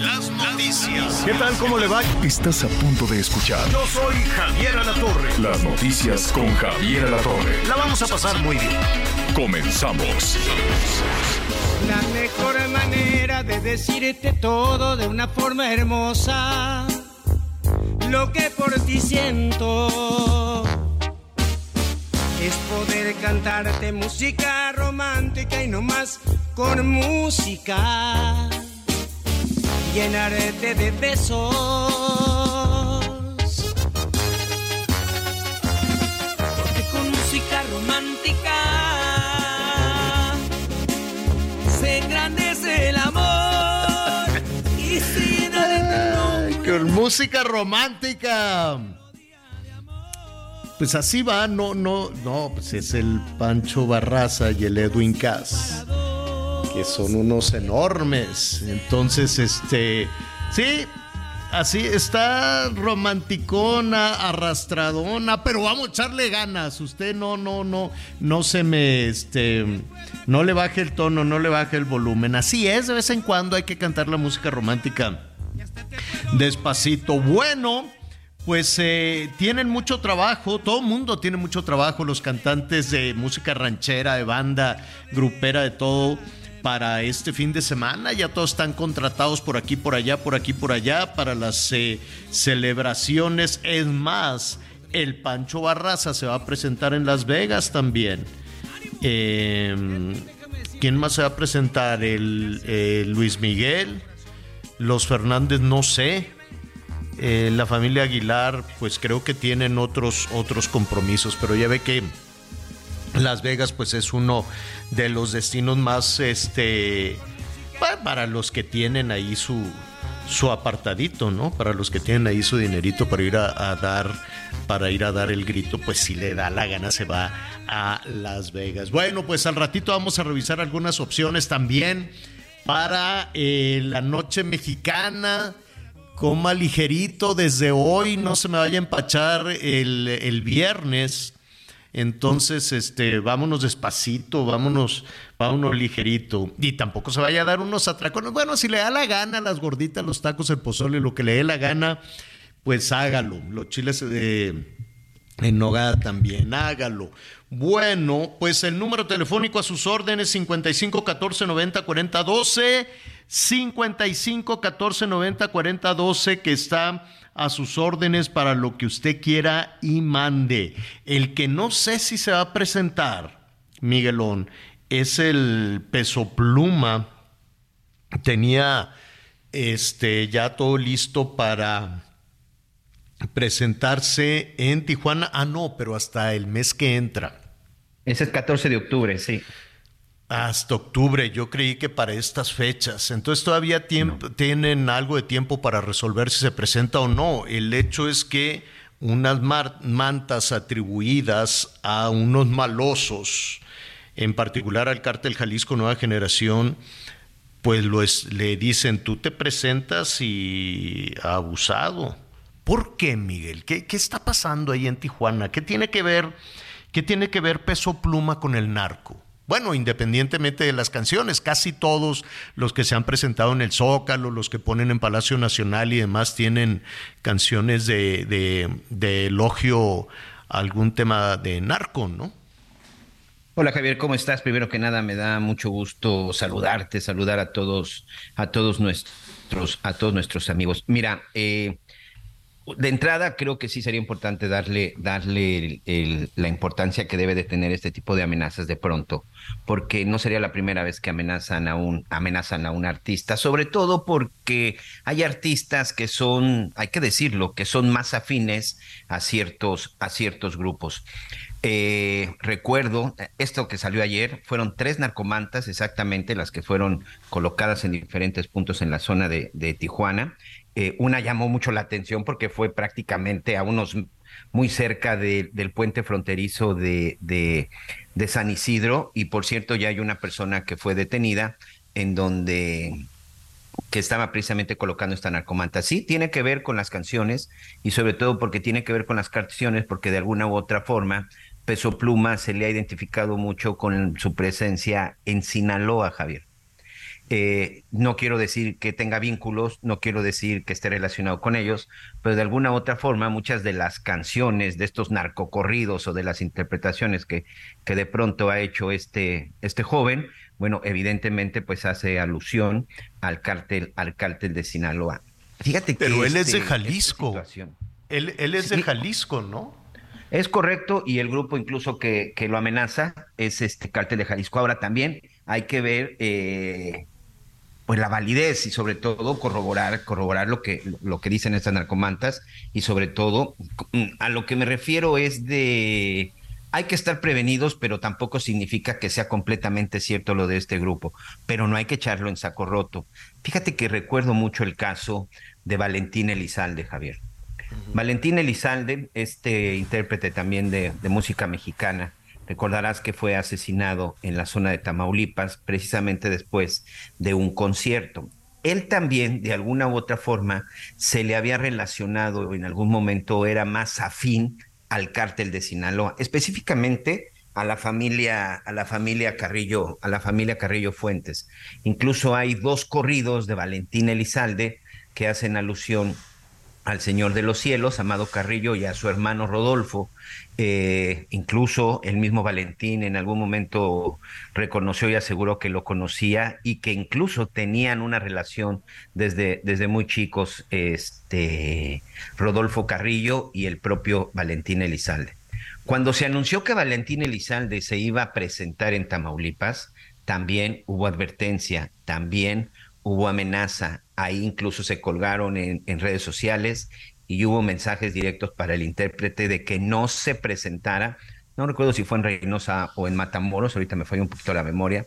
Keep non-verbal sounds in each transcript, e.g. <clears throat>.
Las noticias. ¿Qué tal? ¿Cómo le va? Estás a punto de escuchar Yo soy Javier Alatorre. las noticias con Javier Alatorre. La vamos a pasar muy bien. Comenzamos. La mejor manera de decirte todo de una forma hermosa. Lo que por ti siento es poder cantarte música romántica y no más con música. Llenarte de besos. Porque con música romántica se engrandece el amor y se llena de. Con música romántica. Pues así va, no, no, no, pues es el Pancho Barraza y el Edwin Cass, que son unos enormes. Entonces, este, sí, así está romanticona, arrastradona, pero vamos a echarle ganas. Usted no, no, no, no se me, este, no le baje el tono, no le baje el volumen. Así es, de vez en cuando hay que cantar la música romántica despacito. Bueno, pues eh, tienen mucho trabajo, todo mundo tiene mucho trabajo, los cantantes de música ranchera, de banda, grupera, de todo, para este fin de semana. Ya todos están contratados por aquí, por allá, por aquí, por allá, para las eh, celebraciones. Es más, el Pancho Barraza se va a presentar en Las Vegas también. Eh, ¿Quién más se va a presentar? El eh, Luis Miguel. Los Fernández no sé. Eh, la familia Aguilar, pues creo que tienen otros, otros compromisos, pero ya ve que Las Vegas, pues es uno de los destinos más, este, pa- para los que tienen ahí su, su apartadito, ¿no? Para los que tienen ahí su dinerito para ir a, a dar, para ir a dar el grito, pues si le da la gana se va a Las Vegas. Bueno, pues al ratito vamos a revisar algunas opciones también para eh, la noche mexicana. Coma ligerito desde hoy, no se me vaya a empachar el, el viernes. Entonces, este, vámonos despacito, vámonos, vámonos ligerito. Y tampoco se vaya a dar unos atracones. Bueno, si le da la gana, las gorditas, los tacos, el pozole, lo que le dé la gana, pues hágalo. Los chiles de en nogada también, hágalo. Bueno, pues el número telefónico a sus órdenes 55 14 90 40 12 55 14 90 40 12 que está a sus órdenes para lo que usted quiera y mande. El que no sé si se va a presentar, Miguelón, es el peso pluma. Tenía este ya todo listo para presentarse en Tijuana. Ah, no, pero hasta el mes que entra. Ese es 14 de octubre, sí. Hasta octubre, yo creí que para estas fechas. Entonces todavía tienen algo de tiempo para resolver si se presenta o no. El hecho es que unas mantas atribuidas a unos malosos, en particular al cártel Jalisco Nueva Generación, pues lo es- le dicen, tú te presentas y abusado. ¿Por qué, Miguel? ¿Qué, qué está pasando ahí en Tijuana? ¿Qué tiene que ver, qué tiene que ver Peso Pluma con el narco? Bueno, independientemente de las canciones, casi todos los que se han presentado en el Zócalo, los que ponen en Palacio Nacional y demás, tienen canciones de, de- de elogio a algún tema de narco, ¿no? Hola Javier, ¿cómo estás? Primero que nada me da mucho gusto saludarte, saludar a todos, a todos nuestros, a todos nuestros amigos. Mira, eh, de entrada creo que sí sería importante darle, darle la importancia que debe de tener este tipo de amenazas de pronto, porque no sería la primera vez que amenazan a un, amenazan a un artista, sobre todo porque hay artistas que son, hay que decirlo, que son más afines a ciertos, a ciertos grupos. Eh, recuerdo, esto que salió ayer, fueron tres narcomantas exactamente las que fueron colocadas en diferentes puntos en la zona de, Tijuana. Eh, una llamó mucho la atención porque fue prácticamente a unos muy cerca del puente fronterizo de, San Isidro y por cierto ya hay una persona que fue detenida en donde que estaba precisamente colocando esta narcomanta. Sí, tiene que ver con las canciones y sobre todo porque tiene que ver con las canciones, porque de alguna u otra forma Peso Pluma se le ha identificado mucho con su presencia en Sinaloa, Javier. Eh, no quiero decir que tenga vínculos, no quiero decir que esté relacionado con ellos, pero de alguna u otra forma muchas de las canciones de estos narcocorridos o de las interpretaciones que, que de pronto ha hecho este, este joven, bueno, evidentemente pues hace alusión al cártel, al cártel de Sinaloa. Fíjate que Pero él es de este, Jalisco. Él, él, es de Jalisco, ¿no? Es correcto, y el grupo incluso que, que lo amenaza es este cártel de Jalisco. Ahora también hay que ver eh, pues la validez y sobre todo corroborar, corroborar lo que, lo que dicen estas narcomantas, y sobre todo a lo que me refiero es de hay que estar prevenidos, pero tampoco significa que sea completamente cierto lo de este grupo, pero no hay que echarlo en saco roto. Fíjate que recuerdo mucho el caso de Valentín Elizalde, Javier. Valentín Elizalde, este intérprete también de, de música mexicana, recordarás que fue asesinado en la zona de Tamaulipas precisamente después de un concierto. Él también, de alguna u otra forma, se le había relacionado, en algún momento era más afín al cártel de Sinaloa, específicamente a la familia, a la familia Carrillo, a la familia Carrillo Fuentes. Incluso hay dos corridos de Valentín Elizalde que hacen alusión al Señor de los Cielos, Amado Carrillo, y a su hermano Rodolfo. Eh, incluso el mismo Valentín en algún momento reconoció y aseguró que lo conocía y que incluso tenían una relación desde, desde muy chicos, este, Rodolfo Carrillo y el propio Valentín Elizalde. Cuando se anunció que Valentín Elizalde se iba a presentar en Tamaulipas, también hubo advertencia, también hubo amenaza, ahí incluso se colgaron en, redes sociales y hubo mensajes directos para el intérprete de que no se presentara, no recuerdo si fue en Reynosa o en Matamoros, ahorita me falla un poquito la memoria,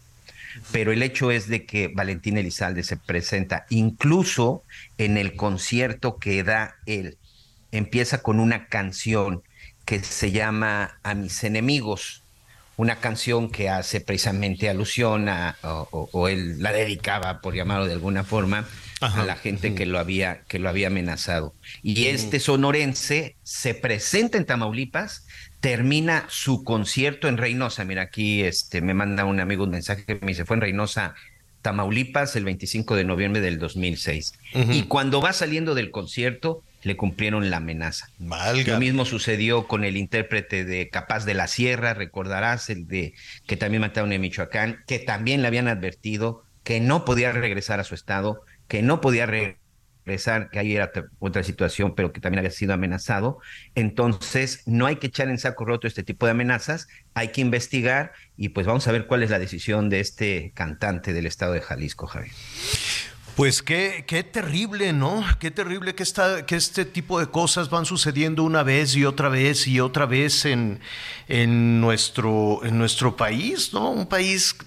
pero el hecho es de que Valentín Elizalde se presenta incluso en el concierto que da él. Empieza con una canción que se llama A mis enemigos una canción que hace precisamente alusión a, o, él la dedicaba, por llamarlo de alguna forma, a la gente que lo había, que lo había amenazado. Y este sonorense se presenta en Tamaulipas, termina su concierto en Reynosa. Mira, aquí este, me manda un amigo un mensaje que me dice, fue en Reynosa, Tamaulipas, el 25 de noviembre del 2006. Y cuando va saliendo del concierto, le cumplieron la amenaza. Lo mismo sucedió con el intérprete de Capaz de la Sierra, recordarás, el de que también mataron en Michoacán, que también le habían advertido que no podía regresar a su estado, que no podía regresar, que ahí era otra situación, pero que también había sido amenazado. Entonces, no hay que echar en saco roto este tipo de amenazas, hay que investigar y pues vamos a ver cuál es la decisión de este cantante del estado de Jalisco, Javier. Pues qué, qué terrible, ¿no? Qué terrible que, esta, que este tipo de cosas van sucediendo una vez y otra vez y otra vez en, en, nuestro, en nuestro país, ¿no? Un país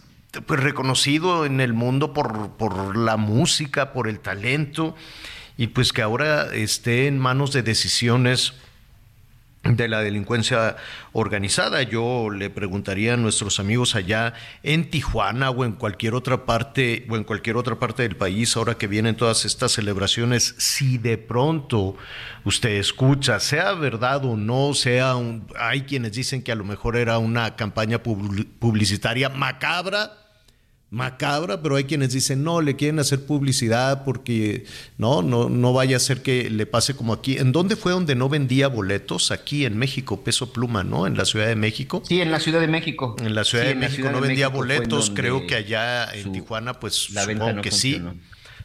pues, reconocido en el mundo por, por la música, por el talento, y pues que ahora esté en manos de decisiones de la delincuencia organizada. Yo le preguntaría a nuestros amigos allá en Tijuana o en cualquier otra parte o en cualquier otra parte del país ahora que vienen todas estas celebraciones si de pronto usted escucha, sea verdad o no, sea un, hay quienes dicen que a lo mejor era una campaña publicitaria macabra macabra, pero hay quienes dicen, no, le quieren hacer publicidad porque no, no, no vaya a ser que le pase como aquí. ¿En dónde fue donde no vendía boletos? Aquí en México, Peso Pluma, ¿no? En la Ciudad de México. Sí, en la Ciudad de México. En la Ciudad de México no vendía boletos, creo que allá en Tijuana, pues supongo que sí.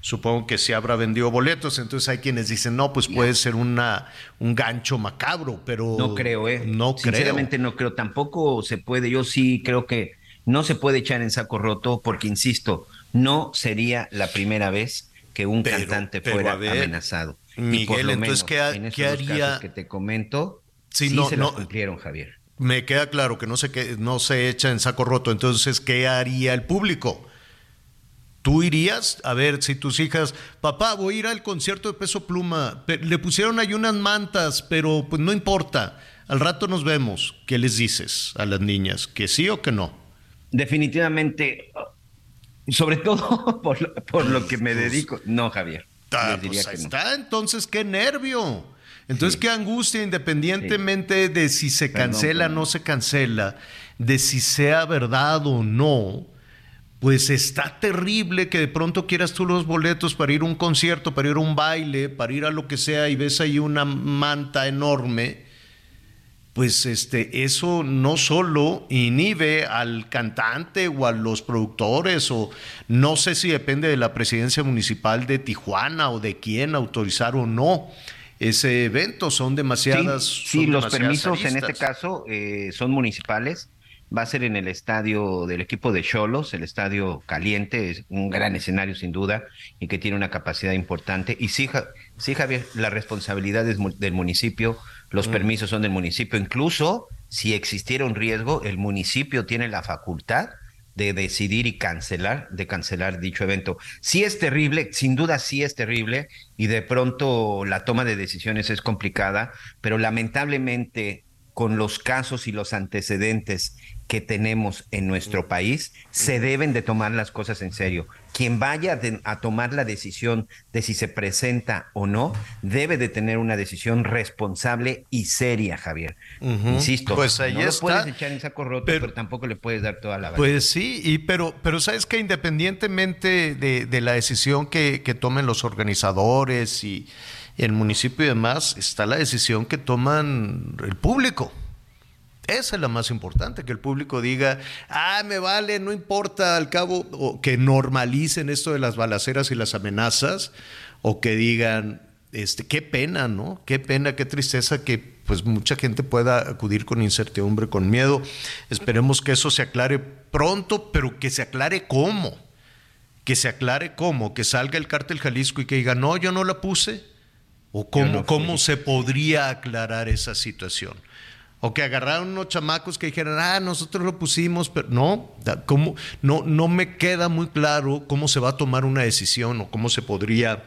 Supongo que sí habrá vendido boletos, entonces hay quienes dicen, no, pues puede ser una, un gancho macabro, pero... No creo, ¿eh? No Sinceramente no creo, tampoco se puede, yo sí creo que no se puede echar en saco roto porque, insisto, no sería la primera vez que un cantante fuera amenazado. Miguel, entonces, ¿qué, en ¿qué haría? que te comento, sí, no, se no, cumplieron, Javier. me queda claro que no se, que no se echa en saco roto. Entonces, ¿qué haría el público? ¿Tú irías? A ver, si tus hijas, papá, voy a ir al concierto de Peso Pluma. Le pusieron ahí unas mantas, pero pues no importa. Al rato nos vemos. ¿Qué les dices a las niñas? ¿Que sí o que no? Definitivamente, sobre todo <laughs> por lo, por lo que me dedico. No, Javier. Pues está, entonces qué nervio. Entonces, qué angustia, independientemente de si se cancela o no se cancela, de si sea verdad o no, pues está terrible que de pronto quieras tú los boletos para ir a un concierto, para ir a un baile, para ir a lo que sea y ves ahí una manta enorme. Pues este, eso no solo inhibe al cantante o a los productores, o no sé si depende de la presidencia municipal de Tijuana o de quién autorizar o no ese evento. Son demasiadas. Sí, los permisos en este caso eh, son municipales. Va a ser en el estadio del equipo de Cholos, el estadio caliente, es un gran escenario sin duda y que tiene una capacidad importante. Y sí, sí Javier, la responsabilidad es del municipio, los mm. permisos son del municipio. Incluso si existiera un riesgo, el municipio tiene la facultad de decidir y cancelar, de cancelar dicho evento. Sí es terrible, sin duda sí es terrible, y de pronto la toma de decisiones es complicada, pero lamentablemente con los casos y los antecedentes que tenemos en nuestro país, se deben de tomar las cosas en serio. Quien vaya a tomar la decisión de si se presenta o no, debe de tener una decisión responsable y seria, Javier. Insisto, pues ahí no lo puedes echar en saco roto, pero, tampoco le puedes dar toda la verdad. Pues sí, y pero, pero sabes que independientemente de, la decisión que, que tomen los organizadores y el municipio y demás, está la decisión que toman el público. Esa es la más importante, que el público diga, ah, me vale, no importa, al cabo, o que normalicen esto de las balaceras y las amenazas, o que digan, este, qué pena, ¿no? Qué pena, qué tristeza que pues mucha gente pueda acudir con incertidumbre, con miedo. Esperemos que eso se aclare pronto, pero que se aclare cómo. Que se aclare cómo, que salga el cártel Jalisco y que diga, no, yo no la puse. O cómo, cómo se podría aclarar esa situación. O que agarraron unos chamacos que dijeran, ah, nosotros lo pusimos, pero no, ¿cómo? no, no me queda muy claro cómo se va a tomar una decisión o cómo se podría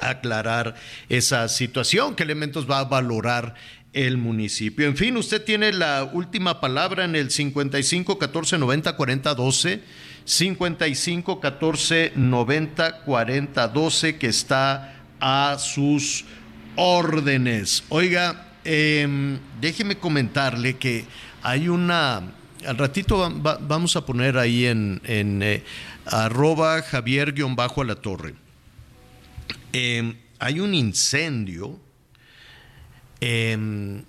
aclarar esa situación, qué elementos va a valorar el municipio. En fin, usted tiene la última palabra en el 55 14 90 40 12, 55 14 90 40 12, que está a sus órdenes. Oiga, eh, déjeme comentarle que hay una, al ratito vamos a poner ahí en, eh, arroba Javier-a la torre. Em, hay un incendio en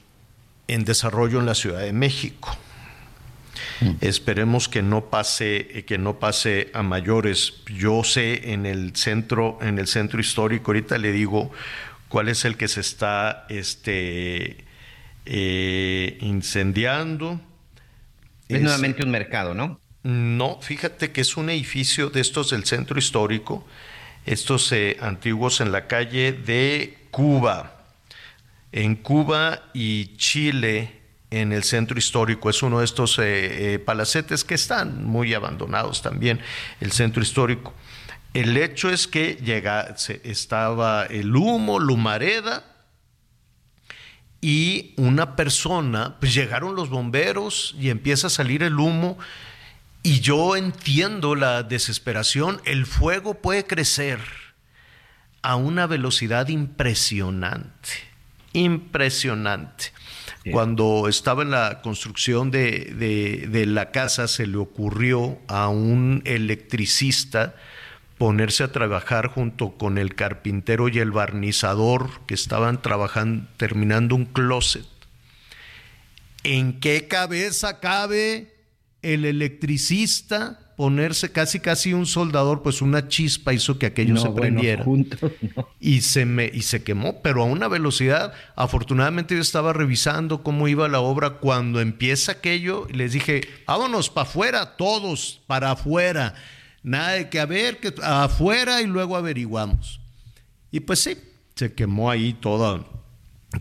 desarrollo en la Ciudad de México. Mm. Esperemos que no pase, que no pase a mayores. Yo sé en el centro, en el centro histórico, ahorita le digo cuál es el que se está este, eh, incendiando. Es, nuevamente un mercado, ¿no? No, fíjate que es un edificio de estos del centro histórico, estos eh, antiguos en la calle de Cuba. En Cuba y Chile, en el centro histórico, es uno de estos eh, palacetes que están muy abandonados también, el centro histórico. El hecho es que llega, estaba el humo, Lumareda, y una persona, pues llegaron los bomberos y empieza a salir el humo. Y yo entiendo la desesperación. El fuego puede crecer a una velocidad impresionante, impresionante. Cuando estaba en la construcción de, de, la casa, se le ocurrió a un electricista ponerse a trabajar junto con el carpintero y el barnizador que estaban trabajando, terminando un closet. ¿En qué cabeza cabe el electricista ponerse casi casi un soldador, pues una chispa hizo que aquello se prendiera. Y se me y se quemó, pero a una velocidad. Afortunadamente yo estaba revisando cómo iba la obra cuando empieza aquello y les dije, "Vámonos para afuera todos, para afuera." Nada de que a ver, que afuera y luego averiguamos. Y pues sí, se quemó ahí toda,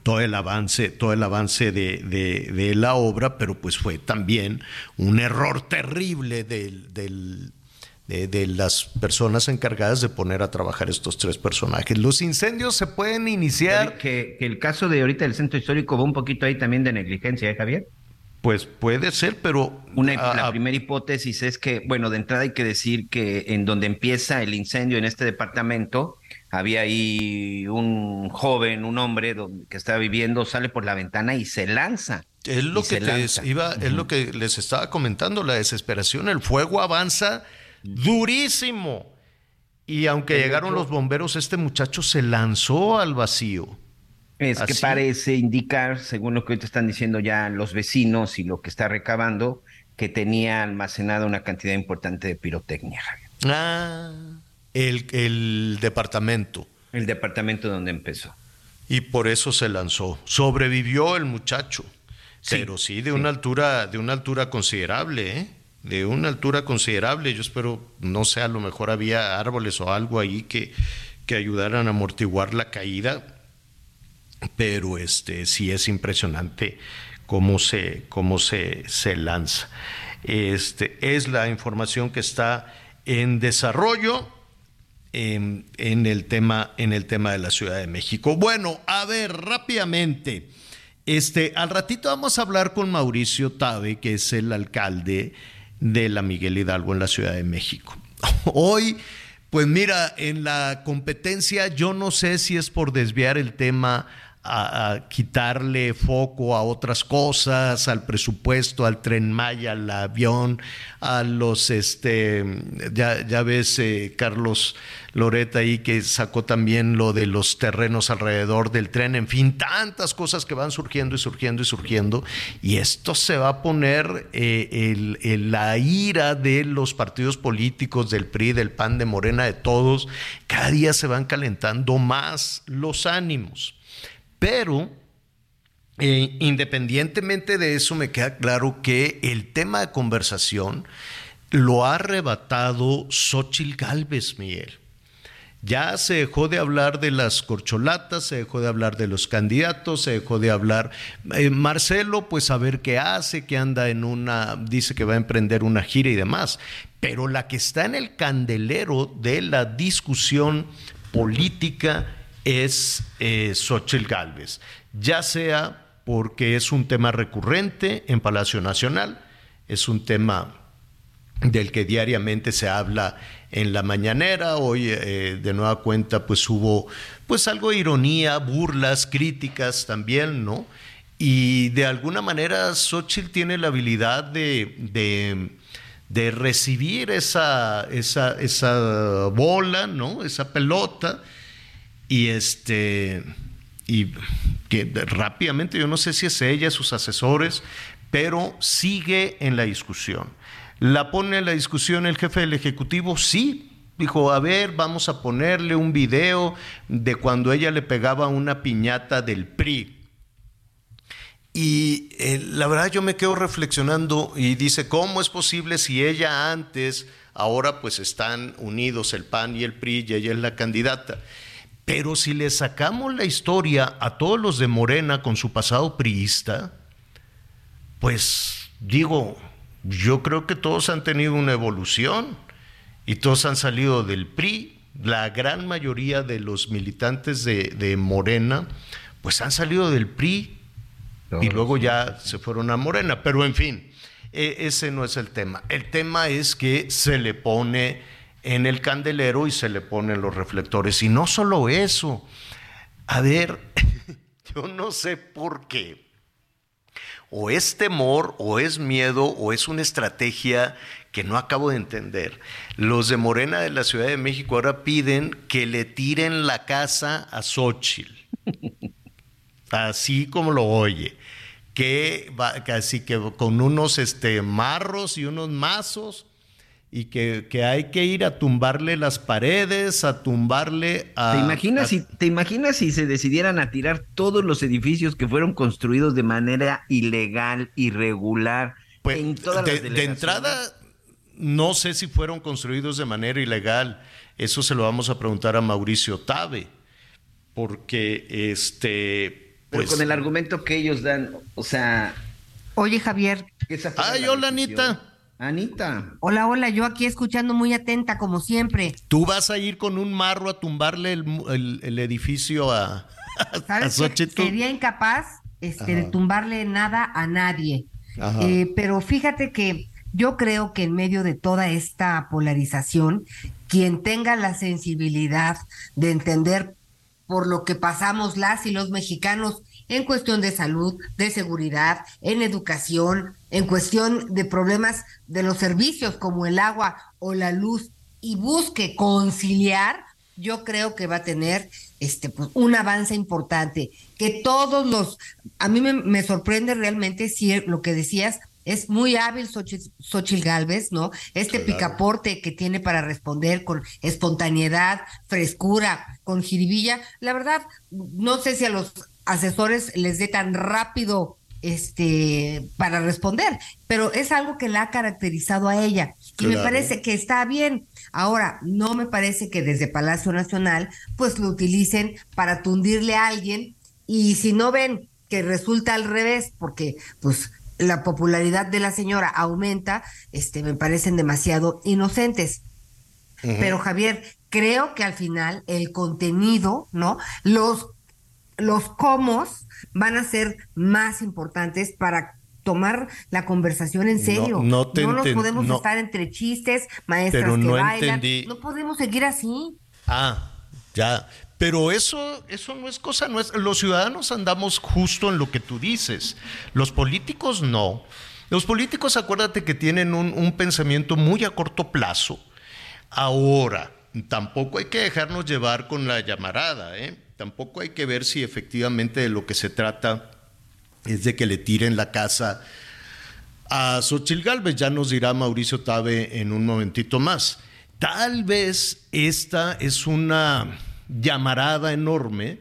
todo el avance, todo el avance de, de, la obra, pero pues fue también un error terrible del, del de, las personas encargadas de poner a trabajar estos tres personajes. Los incendios se pueden iniciar. Que, que el caso de ahorita del centro histórico va un poquito ahí también de negligencia, ¿eh, Javier? Pues puede ser, pero... Una, la primera hipótesis es que, bueno, de entrada hay que decir que en donde empieza el incendio en este departamento, había ahí un joven, un hombre que estaba viviendo, sale por la ventana y se lanza. Es lo, que iba, es lo que les estaba comentando, la desesperación, el fuego avanza durísimo. Y aunque llegaron los bomberos, este muchacho se lanzó al vacío. Es que parece indicar, según lo que te están diciendo ya los vecinos y lo que está recabando, que tenía almacenada una cantidad importante de pirotecnia. Ah, el, el departamento. El departamento donde empezó. Y por eso se lanzó. Sobrevivió el muchacho. pero sí, de una altura, de una altura considerable, ¿eh? de una altura considerable. Yo espero, no sé, a lo mejor había árboles o algo ahí que, que ayudaran a amortiguar la caída pero este sí es impresionante cómo se, cómo se, se lanza. Este, es la información que está en desarrollo en, el tema, en el tema de la Ciudad de México. Bueno, a ver, rápidamente. Este, al ratito vamos a hablar con Mauricio Tabe, que es el alcalde de la Miguel Hidalgo en la Ciudad de México. <laughs> Hoy, pues mira, en la competencia yo no sé si es por desviar el tema a, quitarle foco a otras cosas, al presupuesto, al tren Maya, al avión, a los, este, ya, ya ves, eh, Carlos Loreta ahí que sacó también lo de los terrenos alrededor del tren, en fin, tantas cosas que van surgiendo y surgiendo y surgiendo, y esto se va a poner eh, la ira de los partidos políticos, del PRI, del PAN, de Morena, de todos, cada día se van calentando más los ánimos. Pero eh, independientemente de eso, me queda claro que el tema de conversación lo ha arrebatado Xochil Gálvez, Miguel. Ya se dejó de hablar de las corcholatas, se dejó de hablar de los candidatos, se dejó de hablar. Eh, Marcelo, pues a ver qué hace, que anda en una, dice que va a emprender una gira y demás. Pero la que está en el candelero de la discusión política es eh, Xochitl Gálvez, ya sea porque es un tema recurrente en Palacio Nacional, es un tema del que diariamente se habla en la mañanera. Hoy eh, de nueva cuenta pues hubo pues algo de ironía, burlas, críticas también, ¿no? Y de alguna manera Xochitl tiene la habilidad de, de, recibir esa, esa, esa bola, ¿no? Esa pelota y este y que rápidamente yo no sé si es ella, sus asesores, pero sigue en la discusión. ¿La pone en la discusión el jefe del Ejecutivo? Sí. Dijo, a ver, vamos a ponerle un video de cuando ella le pegaba una piñata del PRI. Y eh, la verdad yo me quedo reflexionando y dice, ¿cómo es posible si ella antes, ahora pues están unidos el PAN y el PRI y ella es la candidata? Pero si le sacamos la historia a todos los de Morena con su pasado priista, pues digo, yo creo que todos han tenido una evolución y todos han salido del PRI. La gran mayoría de los militantes de, Morena, pues han salido del PRI y luego ya se fueron a Morena. Pero en fin, e, ese no es el tema. El tema es que se le pone en el candelero y se le ponen los reflectores. Y no solo eso, a ver, <laughs> yo no sé por qué. O es temor, o es miedo, o es una estrategia que no acabo de entender. Los de Morena de la Ciudad de México ahora piden que le tiren la casa a Xochitl. Así como lo oye. Que, va, así que con unos este, marros y unos mazos y que, hay que ir a tumbarle las paredes, a tumbarle a... ¿Te imaginas, Si, ¿Te imaginas si se decidieran a tirar todos los edificios que fueron construidos de manera ilegal, irregular, pues, en todas de, de entrada, no sé si fueron construidos de manera ilegal. Eso se lo vamos a preguntar a Mauricio Tabe, porque este, Pero pues... con el argumento que ellos dan, o sea... Oye, Javier. que esa Ay, la hola. Anita. Anita. Hola, hola, yo aquí escuchando muy atenta, como siempre. Tú vas a ir con un marro a tumbarle el, el- el edificio a. Sería incapaz este, de tumbarle nada a nadie. Eh, pero fíjate que yo creo que en medio de toda esta polarización, quien tenga la sensibilidad de entender por lo que pasamos las y los mexicanos en cuestión de salud, de seguridad, en educación, en cuestión de problemas de los servicios como el agua o la luz y busque conciliar, yo creo que va a tener este pues, un avance importante. Que todos los, a mí me, me sorprende realmente si lo que decías es muy hábil Xochitl, Xochitl Galvez, ¿no? Este Claro. picaporte que tiene para responder con espontaneidad, frescura, con jiribilla. La verdad, no sé si a los asesores les dé tan rápido este para responder, pero es algo que la ha caracterizado a ella y me parece que está bien. Ahora, no me parece que desde Palacio Nacional pues lo utilicen para tundirle a alguien y si no ven que resulta al revés, porque pues la popularidad de la señora aumenta, este me parecen demasiado inocentes. Pero Javier, creo que al final el contenido, ¿no? Los los cómo van a ser más importantes para tomar la conversación en No, serio. no te nos podemos no. estar entre chistes, maestras Pero que no bailan. entendí. No podemos seguir así. Ah, ya. Pero eso, eso no es cosa nuestra. Los ciudadanos andamos justo en lo que tú dices. Los políticos no. Los políticos, acuérdate que tienen un, un pensamiento muy a corto plazo. Ahora, tampoco hay que dejarnos llevar con la llamarada, ¿eh? Tampoco hay que ver si efectivamente de lo que se trata es de que le tiren la casa a Xochil Gálvez, ya nos dirá Mauricio Tabe en un momentito más. Tal vez esta es una llamarada enorme,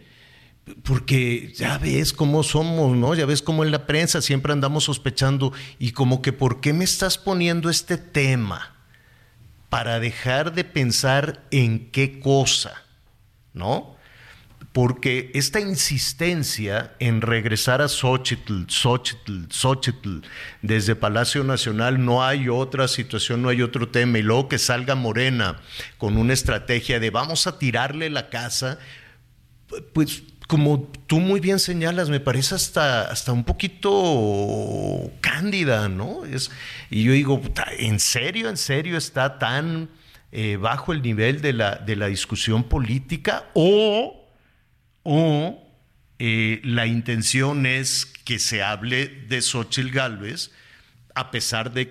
porque ya ves cómo somos, ¿no? Ya ves cómo en la prensa siempre andamos sospechando y como que ¿por qué me estás poniendo este tema? Para dejar de pensar en qué cosa, ¿no? porque esta insistencia en regresar a Xochitl, Xochitl, Xochitl, desde Palacio Nacional, no hay otra situación, no hay otro tema, y luego que salga Morena con una estrategia de vamos a tirarle la casa, pues como tú muy bien señalas, me parece hasta, hasta un poquito cándida, ¿no? Y yo digo, ¿en serio, en serio está tan eh, bajo el nivel de la, de la discusión política? ¿O o eh, la intención es que se hable de Xochitl Gálvez, a pesar de-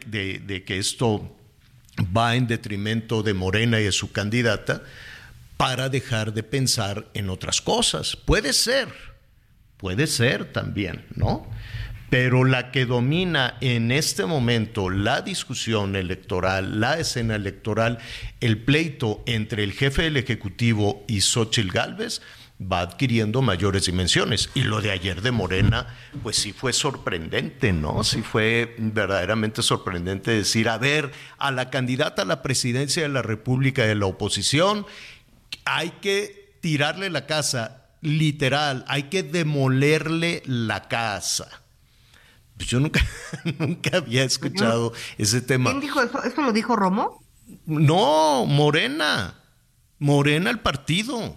de que esto va en detrimento de Morena y de su candidata, para dejar de pensar en otras cosas. Puede ser, puede ser también, ¿no? Pero la que domina en este momento la discusión electoral, la escena electoral, el pleito entre el jefe del Ejecutivo y Xochitl Gálvez, va adquiriendo mayores dimensiones. Y lo de ayer de Morena, pues sí fue sorprendente, ¿no? Sí fue verdaderamente sorprendente decir, a ver, a la candidata a la presidencia de la República de la oposición, hay que tirarle la casa, literal, hay que demolerle la casa. Pues yo nunca, <laughs> nunca había escuchado ese tema. ¿Quién dijo eso? ¿Eso lo dijo Romo? No, Morena. Morena el partido.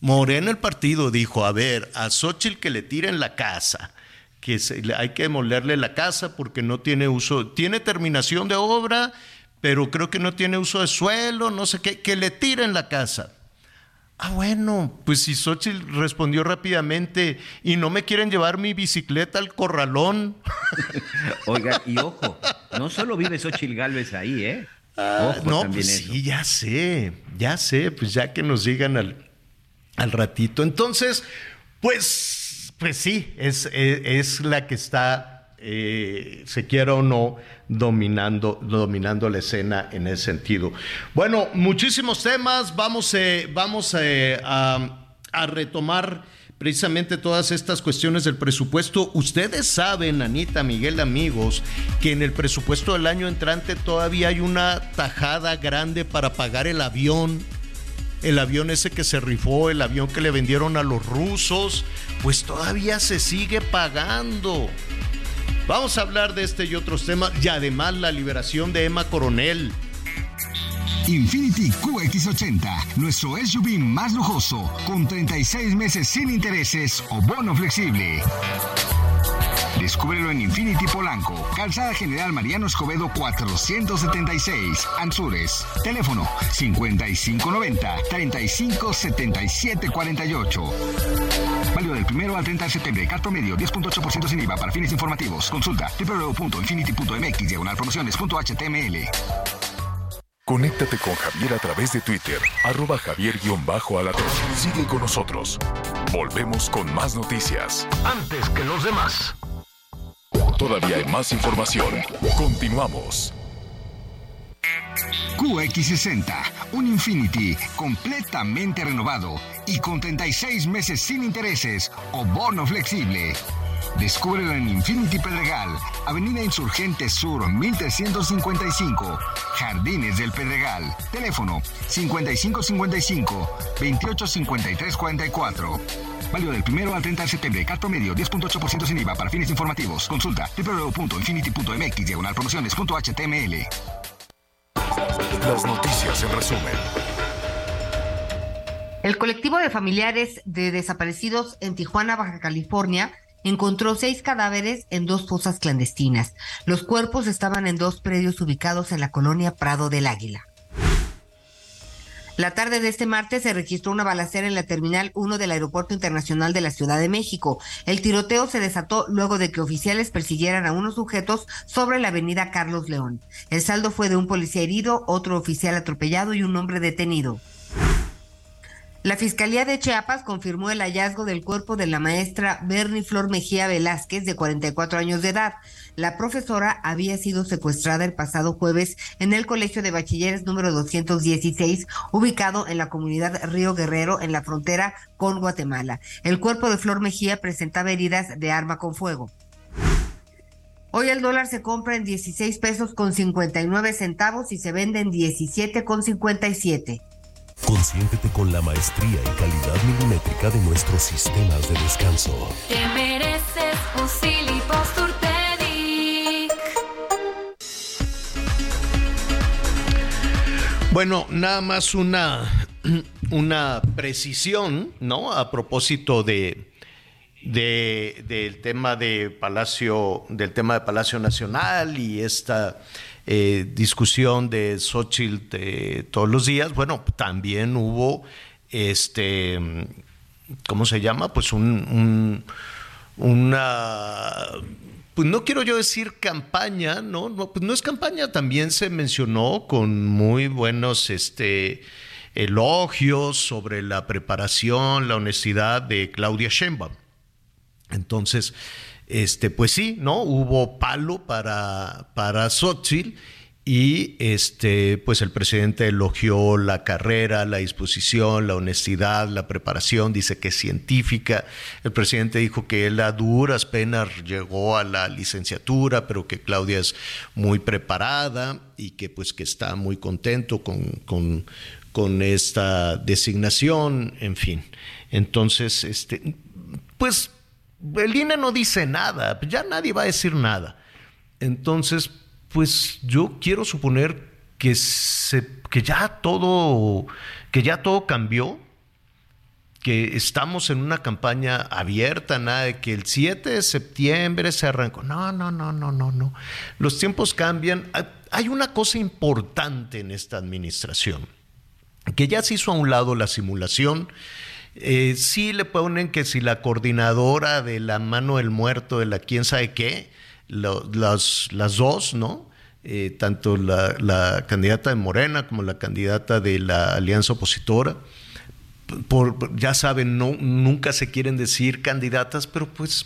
Morena el partido dijo, a ver, a Xochitl que le tiren la casa, que se- hay que demolerle la casa porque no tiene uso, tiene terminación de obra, pero creo que no tiene uso de suelo, no sé qué, que le tiren la casa. Ah, bueno, pues si Xochitl respondió rápidamente y no me quieren llevar mi bicicleta al corralón. <laughs> Oiga, y ojo, no solo vive Xochitl Galvez ahí, ¿eh? Ah, Ojo no, también pues eso. sí, ya sé, ya sé, pues ya que nos digan al, al ratito. Entonces, pues, pues sí, es, es, es la que está, eh, se quiera o no, dominando, dominando la escena en ese sentido. Bueno, muchísimos temas, vamos, eh, eh, a, a retomar precisamente todas estas cuestiones del presupuesto. Ustedes saben, Anita, Miguel, amigos, que en el presupuesto del año entrante todavía hay una tajada grande para pagar el avión el avión ese que se rifó, el avión que le vendieron a los rusos, pues todavía se sigue pagando. Vamos a hablar de este y otros temas y además la liberación de Emma Coronel. Infinity QX80, nuestro SUV más lujoso, con 36 meses sin intereses o bono flexible. Descúbrelo en Infinity Polanco, Calzada General Mariano Escobedo 476, Anzures. Teléfono 5590-357748. Válido del primero al 30 de septiembre. Cat promedio 10.8% sin IVA para fines informativos. Consulta www.infinity.mx diagonal promociones.html. Conéctate con Javier a través de Twitter, arroba javier-alatón. Sigue con nosotros. Volvemos con más noticias. Antes que los demás. Todavía hay más información. Continuamos. QX60, un Infinity completamente renovado y con 36 meses sin intereses o bono flexible. Descúbrelo en Infinity Pedregal, Avenida Insurgente Sur 1355, Jardines del Pedregal. Teléfono 5555-285344. Válido del primero al 30 de septiembre. Cat promedio 10.8% sin IVA para fines informativos. Consulta www.infinity.mx diagonal promociones.html. Las noticias en resumen. El colectivo de familiares de desaparecidos en Tijuana, Baja California, encontró seis cadáveres en dos fosas clandestinas. Los cuerpos estaban en dos predios ubicados en la colonia Prado del Águila. La tarde de este martes se registró una balacera en la Terminal 1 del Aeropuerto Internacional de la Ciudad de México. El tiroteo se desató luego de que oficiales persiguieran a unos sujetos sobre la avenida Carlos León. El saldo fue de un policía herido, otro oficial atropellado y un hombre detenido. La Fiscalía de Chiapas confirmó el hallazgo del cuerpo de la maestra Bernie Flor Mejía Velázquez, de 44 años de edad. La profesora había sido secuestrada el pasado jueves en el Colegio de Bachilleres número 216, ubicado en la comunidad Río Guerrero, en la frontera con Guatemala. El cuerpo de Flor Mejía presentaba heridas de arma con fuego. Hoy el dólar se compra en 16 pesos con 59 centavos y se vende en 17 con 57. Consiéntete con la maestría y calidad milimétrica de nuestros sistemas de descanso. Te mereces un Bueno, nada más una, <clears throat> una precisión, ¿no? A propósito de, de, del tema de Palacio, del tema de Palacio Nacional y esta eh, discusión de Xochitl de todos los días, bueno, también hubo este, ¿cómo se llama? Pues un, una pues no quiero yo decir campaña, ¿no? No, pues no es campaña, también se mencionó con muy buenos este, elogios sobre la preparación, la honestidad de Claudia Sheinbaum. Entonces, este, pues sí, ¿no? Hubo palo para, para y este, pues el presidente elogió la carrera, la disposición, la honestidad, la preparación, dice que es científica. El presidente dijo que él a duras penas llegó a la licenciatura, pero que Claudia es muy preparada y que pues que está muy contento con, con, con esta designación, en fin. Entonces, este, pues el INE no dice nada, ya nadie va a decir nada. Entonces, pues yo quiero suponer que, se, que ya todo, que ya todo cambió, que estamos en una campaña abierta, nada de que el 7 de septiembre se arrancó. No, no, no, no, no, no. Los tiempos cambian. Hay una cosa importante en esta administración, que ya se hizo a un lado la simulación. Eh, sí le ponen que si la coordinadora de la mano del muerto, de la quién sabe qué, las, las dos, ¿no? Eh, tanto la, candidata de Morena como la candidata de la alianza opositora. Por, ya saben, no, nunca se quieren decir candidatas, pero pues,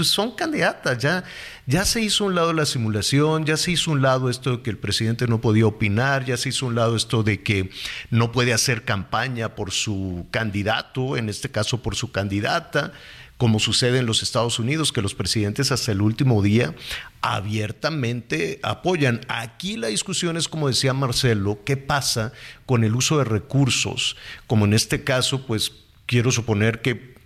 pues son candidatas. Ya, ya se hizo un lado la simulación, ya se hizo un lado esto de que el presidente no podía opinar, ya se hizo un lado esto de que no puede hacer campaña por su candidato, en este caso por su candidata como sucede en los Estados Unidos, que los presidentes hasta el último día abiertamente apoyan. Aquí la discusión es, como decía Marcelo, ¿qué pasa con el uso de recursos? Como en este caso, pues quiero suponer que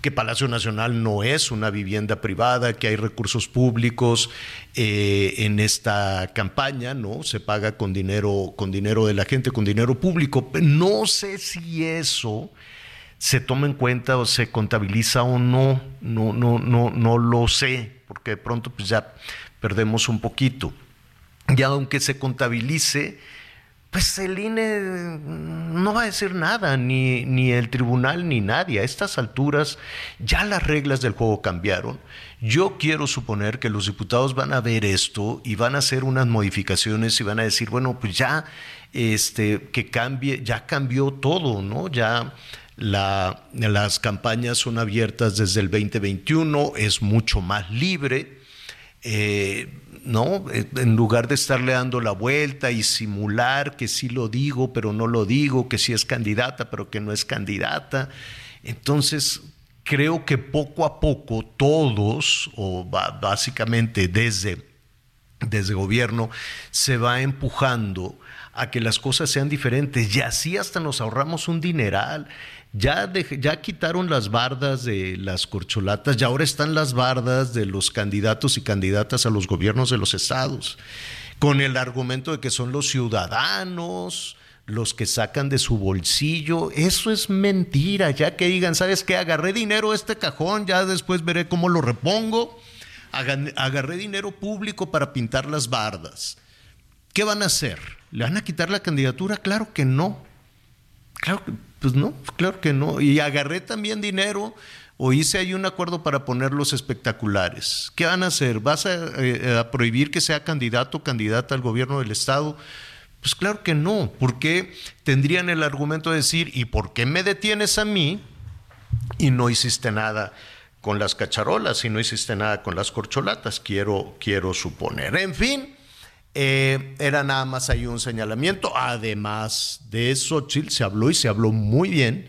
que Palacio Nacional no es una vivienda privada, que hay recursos públicos eh, en esta campaña, ¿no? Se paga con dinero, con dinero de la gente, con dinero público. No sé si eso se toma en cuenta o se contabiliza o no, no, no, no, no lo sé, porque de pronto pues ya perdemos un poquito. Y aunque se contabilice, pues el INE no va a decir nada, ni, ni el tribunal ni nadie. A estas alturas ya las reglas del juego cambiaron. Yo quiero suponer que los diputados van a ver esto y van a hacer unas modificaciones y van a decir, bueno, pues ya este, que cambie, ya cambió todo, ¿no? Ya la, las campañas son abiertas desde el 2021, es mucho más libre. Eh, ¿no? Eh, en lugar de estarle dando la vuelta y simular que sí lo digo, pero no lo digo, que sí es candidata, pero que no es candidata. Entonces, creo que poco a poco todos, o básicamente desde, desde gobierno, se va empujando a que las cosas sean diferentes y así hasta nos ahorramos un dineral. Ya, ya quitaron las bardas de las corcholatas y ahora están las bardas de los candidatos y candidatas a los gobiernos de los estados, con el argumento de que son los ciudadanos los que sacan de su bolsillo. Eso es mentira, ya que digan, ¿sabes qué? Agarré dinero de este cajón, ya después veré cómo lo repongo. Agarré dinero público para pintar las bardas. ¿Qué van a hacer? ¿Le van a quitar la candidatura? Claro que no. Claro pues no, claro que no. Y agarré también dinero o hice ahí un acuerdo para poner los espectaculares. ¿Qué van a hacer? ¿Vas eh, a, prohibir que sea candidato o candidata al gobierno del Estado? Pues claro que no. ¿Por qué tendrían el argumento de decir, ¿y por qué me detienes a mí y no hiciste nada con las cacharolas y no hiciste nada con las corcholatas? Quiero, quiero suponer. En fin. Eh, era nada más ahí un señalamiento. Además de eso, Chile se habló y se habló muy bien.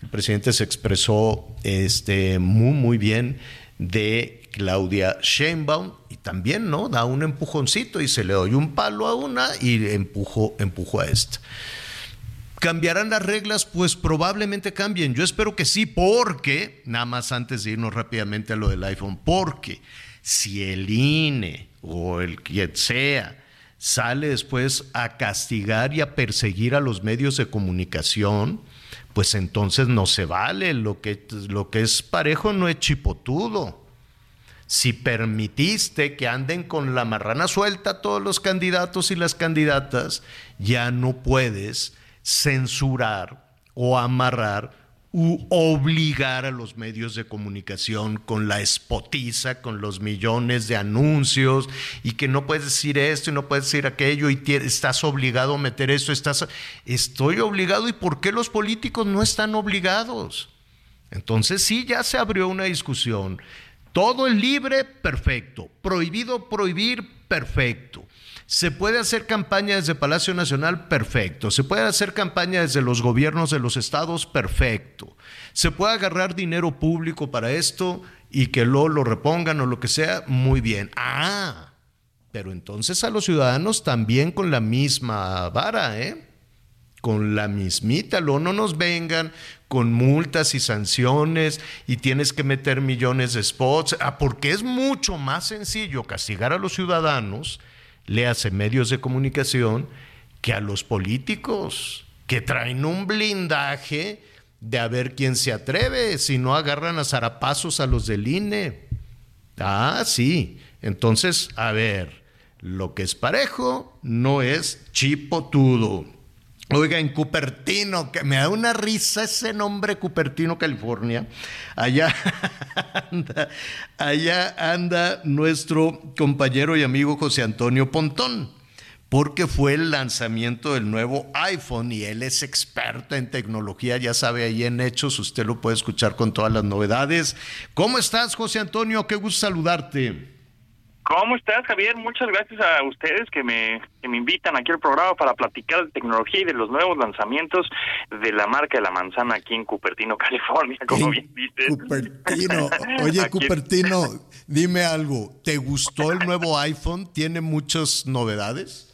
El presidente se expresó este, muy, muy bien de Claudia Sheinbaum y también, ¿no? Da un empujoncito y se le doy un palo a una y empujo, empujo a esta. ¿Cambiarán las reglas? Pues probablemente cambien. Yo espero que sí, porque, nada más antes de irnos rápidamente a lo del iPhone, porque si el INE o el quien sea sale después a castigar y a perseguir a los medios de comunicación, pues entonces no se vale. Lo que, lo que es parejo no es chipotudo. Si permitiste que anden con la marrana suelta todos los candidatos y las candidatas, ya no puedes censurar o amarrar u obligar a los medios de comunicación con la espotiza, con los millones de anuncios y que no puedes decir esto y no puedes decir aquello y estás obligado a meter esto, estás estoy obligado y por qué los políticos no están obligados? Entonces sí ya se abrió una discusión. Todo es libre, perfecto. Prohibido prohibir, perfecto. Se puede hacer campaña desde Palacio Nacional, perfecto. Se puede hacer campaña desde los gobiernos de los estados, perfecto. Se puede agarrar dinero público para esto y que lo, lo repongan o lo que sea, muy bien. Ah, pero entonces a los ciudadanos también con la misma vara, ¿eh? Con la mismita, lo no nos vengan con multas y sanciones y tienes que meter millones de spots, ah, porque es mucho más sencillo castigar a los ciudadanos le hace medios de comunicación que a los políticos, que traen un blindaje de a ver quién se atreve, si no agarran a zarapazos a los del INE. Ah, sí. Entonces, a ver, lo que es parejo no es chipotudo. Oiga, en Cupertino, que me da una risa ese nombre Cupertino, California. Allá <laughs> anda, allá anda nuestro compañero y amigo José Antonio Pontón, porque fue el lanzamiento del nuevo iPhone y él es experto en tecnología, ya sabe, ahí en Hechos, usted lo puede escuchar con todas las novedades. ¿Cómo estás, José Antonio? Qué gusto saludarte. ¿Cómo estás, Javier? Muchas gracias a ustedes que me, que me invitan aquí al programa para platicar de tecnología y de los nuevos lanzamientos de la marca de la manzana aquí en Cupertino, <laughs> California, como bien dices. Cupertino. <laughs> Oye, Aquí- Cupertino, <laughs> dime algo. ¿Te gustó el nuevo iPhone? ¿Tiene muchas novedades?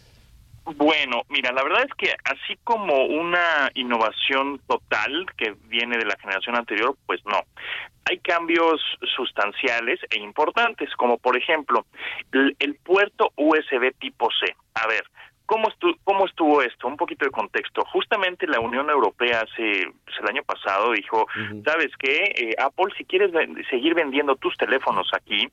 Bueno, mira, la verdad es que así como una innovación total que viene de la generación anterior, pues no. Hay cambios sustanciales e importantes, como por ejemplo el, el puerto USB tipo C. A ver, ¿cómo, estu- ¿cómo estuvo esto? Un poquito de contexto. Justamente la Unión Europea hace pues, el año pasado dijo, ¿sabes qué? Eh, Apple, si quieres ven- seguir vendiendo tus teléfonos aquí,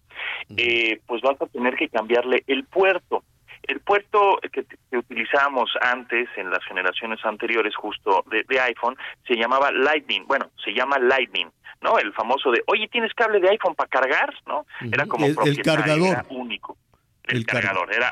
eh, pues vas a tener que cambiarle el puerto. El puerto que, que utilizábamos antes, en las generaciones anteriores justo de, de iPhone, se llamaba Lightning. Bueno, se llama Lightning, ¿no? El famoso de, oye, ¿tienes cable de iPhone para cargar? ¿No? Era como El- cargador. era único. El, El carga- cargador, era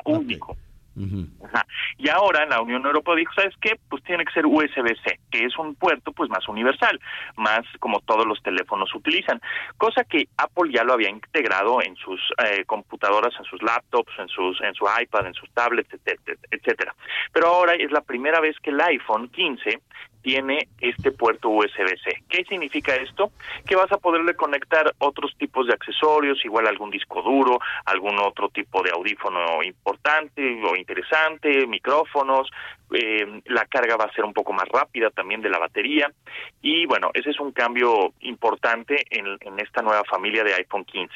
Y ahora la Unión Europea dijo, ¿sabes qué? Pues tiene que ser USB-C, que es un puerto pues más universal, más como todos los teléfonos utilizan, cosa que Apple ya lo había integrado en sus eh, computadoras, en sus laptops, en sus en su iPad, en sus tablets, etcétera, etcétera. Pero ahora es la primera vez que el iPhone 15 tiene este puerto USB-C. ¿Qué significa esto? Que vas a poderle conectar otros tipos de accesorios, igual algún disco duro, algún otro tipo de audífono importante o interesante, micrófonos, eh, la carga va a ser un poco más rápida también de la batería y bueno, ese es un cambio importante en, en esta nueva familia de iPhone 15.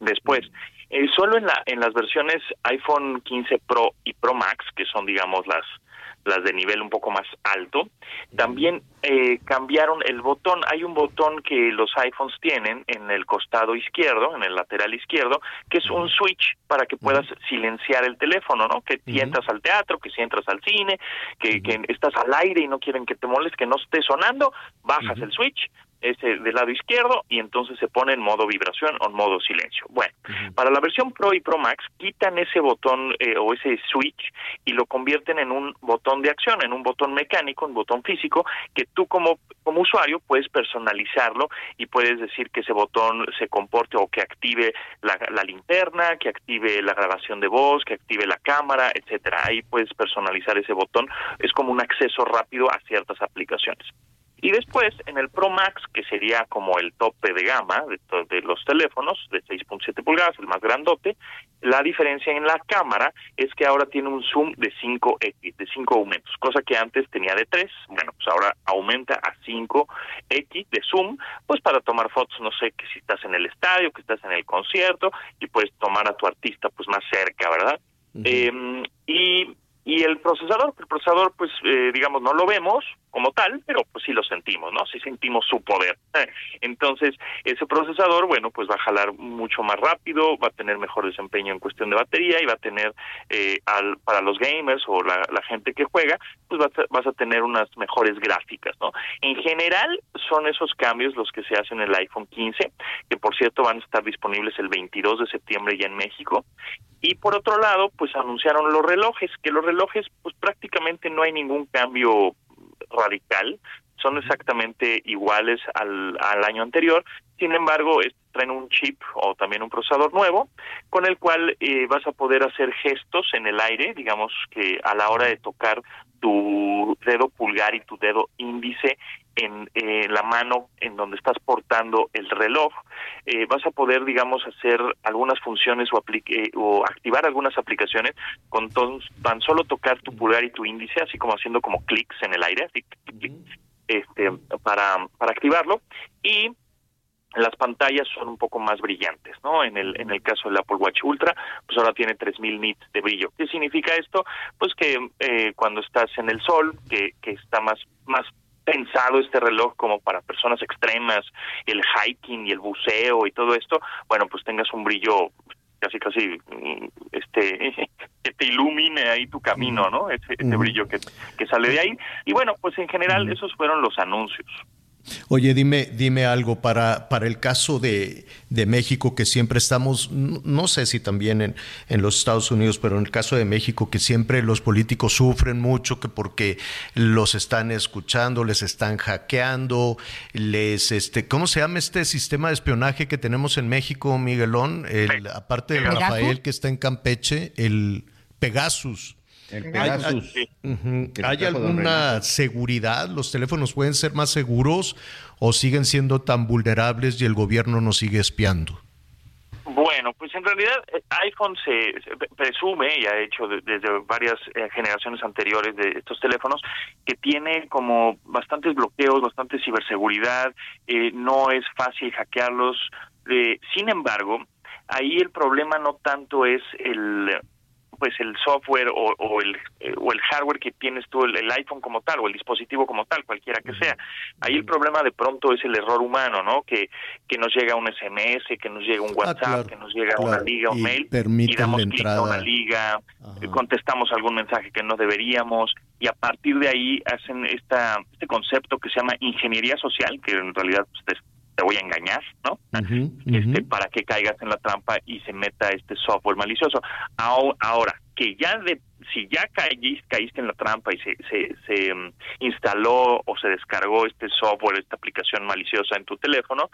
Después, eh, solo en, la, en las versiones iPhone 15 Pro y Pro Max, que son digamos las las de nivel un poco más alto, también eh, cambiaron el botón. Hay un botón que los iPhones tienen en el costado izquierdo, en el lateral izquierdo, que es un switch para que puedas silenciar el teléfono, ¿no? Que si entras al teatro, que si entras al cine, que, que estás al aire y no quieren que te moleste, que no esté sonando, bajas el switch, ese del lado izquierdo y entonces se pone en modo vibración o en modo silencio. Bueno, para la versión Pro y Pro Max quitan ese botón eh, o ese switch y lo convierten en un botón de acción, en un botón mecánico, un botón físico que tú como como usuario puedes personalizarlo y puedes decir que ese botón se comporte o que active la, la linterna, que active la grabación de voz, que active la cámara, etcétera. Ahí puedes personalizar ese botón, es como un acceso rápido a ciertas aplicaciones. Y después, en el Pro Max, que sería como el tope de gama de, los teléfonos, de 6.7 pulgadas, el más grandote, la diferencia en la cámara es que ahora tiene un zoom de 5X, de 5 aumentos, cosa que antes tenía de 3, bueno, pues ahora aumenta a 5X de zoom, pues para tomar fotos, no sé, que si estás en el estadio, que estás en el concierto, y puedes tomar a tu artista pues más cerca, ¿verdad? Eh, y, y el procesador, el procesador pues eh, digamos no lo vemos como tal, pero pues sí lo sentimos, ¿no? Sí sentimos su poder. Entonces, ese procesador, bueno, pues va a jalar mucho más rápido, va a tener mejor desempeño en cuestión de batería y va a tener, eh, al, para los gamers o la, la gente que juega, pues vas a, vas a tener unas mejores gráficas, ¿no? En general, son esos cambios los que se hacen en el iPhone 15, que por cierto van a estar disponibles el 22 de septiembre ya en México. Y por otro lado, pues anunciaron los relojes, que los relojes, pues prácticamente no hay ningún cambio radical, son exactamente iguales al, al año anterior, sin embargo, traen un chip o también un procesador nuevo, con el cual eh, vas a poder hacer gestos en el aire, digamos que a la hora de tocar tu dedo pulgar y tu dedo índice en eh, la mano en donde estás portando el reloj, eh, vas a poder, digamos, hacer algunas funciones o, aplique- o activar algunas aplicaciones con tan solo tocar tu pulgar y tu índice, así como haciendo como clics en el aire, este, para, para activarlo. Y las pantallas son un poco más brillantes, ¿no? En el en el caso del Apple Watch Ultra, pues ahora tiene 3000 nits de brillo. ¿Qué significa esto? Pues que eh, cuando estás en el sol, que que está más más pensado este reloj como para personas extremas, el hiking y el buceo y todo esto, bueno, pues tengas un brillo casi casi mm, este <laughs> que te ilumine ahí tu camino, ¿no? Ese, ese brillo que, que sale de ahí. Y bueno, pues en general esos fueron los anuncios. Oye, dime, dime algo para, para el caso de, de México, que siempre estamos, no sé si también en, en, los Estados Unidos, pero en el caso de México, que siempre los políticos sufren mucho, que porque los están escuchando, les están hackeando, les, este, ¿cómo se llama este sistema de espionaje que tenemos en México, Miguelón? El, aparte de Rafael que está en Campeche, el Pegasus. El Pegasus. ¿Hay, uh -huh. ¿Hay alguna seguridad? ¿Los teléfonos pueden ser más seguros o siguen siendo tan vulnerables y el gobierno nos sigue espiando? Bueno, pues en realidad iPhone se, presume y ha hecho de, desde varias eh, generaciones anteriores de estos teléfonos que tiene como bastantes bloqueos, bastante ciberseguridad, eh, no es fácil hackearlos. Eh, sin embargo, ahí el problema no tanto es el pues el software o, o el eh, o el hardware que tienes tú el, el, iPhone como tal o el dispositivo como tal cualquiera que sea ahí el problema de pronto es el error humano no que que nos llega un SMS que nos llega un WhatsApp ah, claro, que nos llega claro. una liga un y mail y damos clic a una liga Ajá. contestamos algún mensaje que no deberíamos y a partir de ahí hacen esta este concepto que se llama ingeniería social que en realidad pues, te voy a engañar, ¿no? Uh -huh, uh -huh. Este, para que caigas en la trampa y se meta este software malicioso. Ahora, que ya de, si ya caíste, caíste en la trampa y se, se, se um, instaló o se descargó este software, esta aplicación maliciosa en tu teléfono,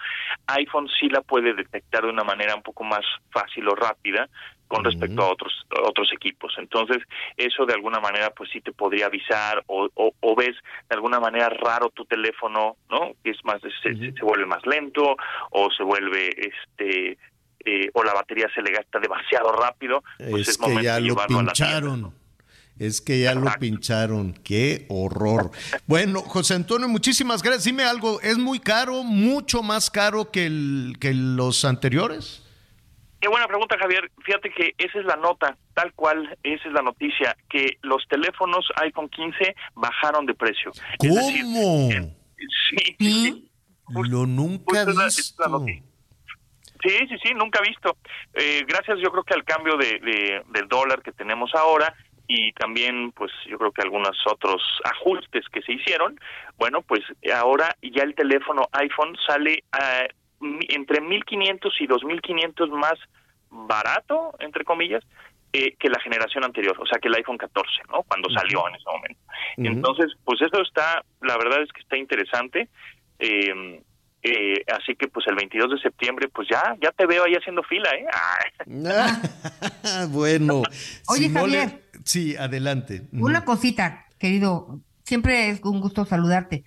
iPhone sí la puede detectar de una manera un poco más fácil o rápida con respecto uh -huh. a otros a otros equipos. Entonces, eso de alguna manera pues sí te podría avisar o, o, o ves de alguna manera raro tu teléfono, ¿no? Es más se, uh -huh. se vuelve más lento o se vuelve este eh, o la batería se le gasta demasiado rápido, pues es, es que ya lo pincharon. Es que ya Exacto. lo pincharon. Qué horror. Bueno, José Antonio, muchísimas gracias. Dime algo, ¿es muy caro, mucho más caro que, el, que los anteriores? Qué buena pregunta, Javier. Fíjate que esa es la nota, tal cual, esa es la noticia, que los teléfonos iPhone 15 bajaron de precio. ¿Cómo? Es decir, sí, sí. Lo nunca visto. Sí, sí, sí, nunca visto. Eh, gracias, yo creo que al cambio de, de, del dólar que tenemos ahora y también, pues, yo creo que algunos otros ajustes que se hicieron, bueno, pues ahora ya el teléfono iPhone sale a entre 1.500 y 2.500 más barato, entre comillas, eh, que la generación anterior, o sea, que el iPhone 14, ¿no? Cuando uh -huh. salió en ese momento. Uh -huh. Entonces, pues eso está, la verdad es que está interesante. Eh, eh, así que pues el 22 de septiembre pues ya ya te veo ahí haciendo fila eh <laughs> bueno oye si Javier no le... sí adelante una cosita querido siempre es un gusto saludarte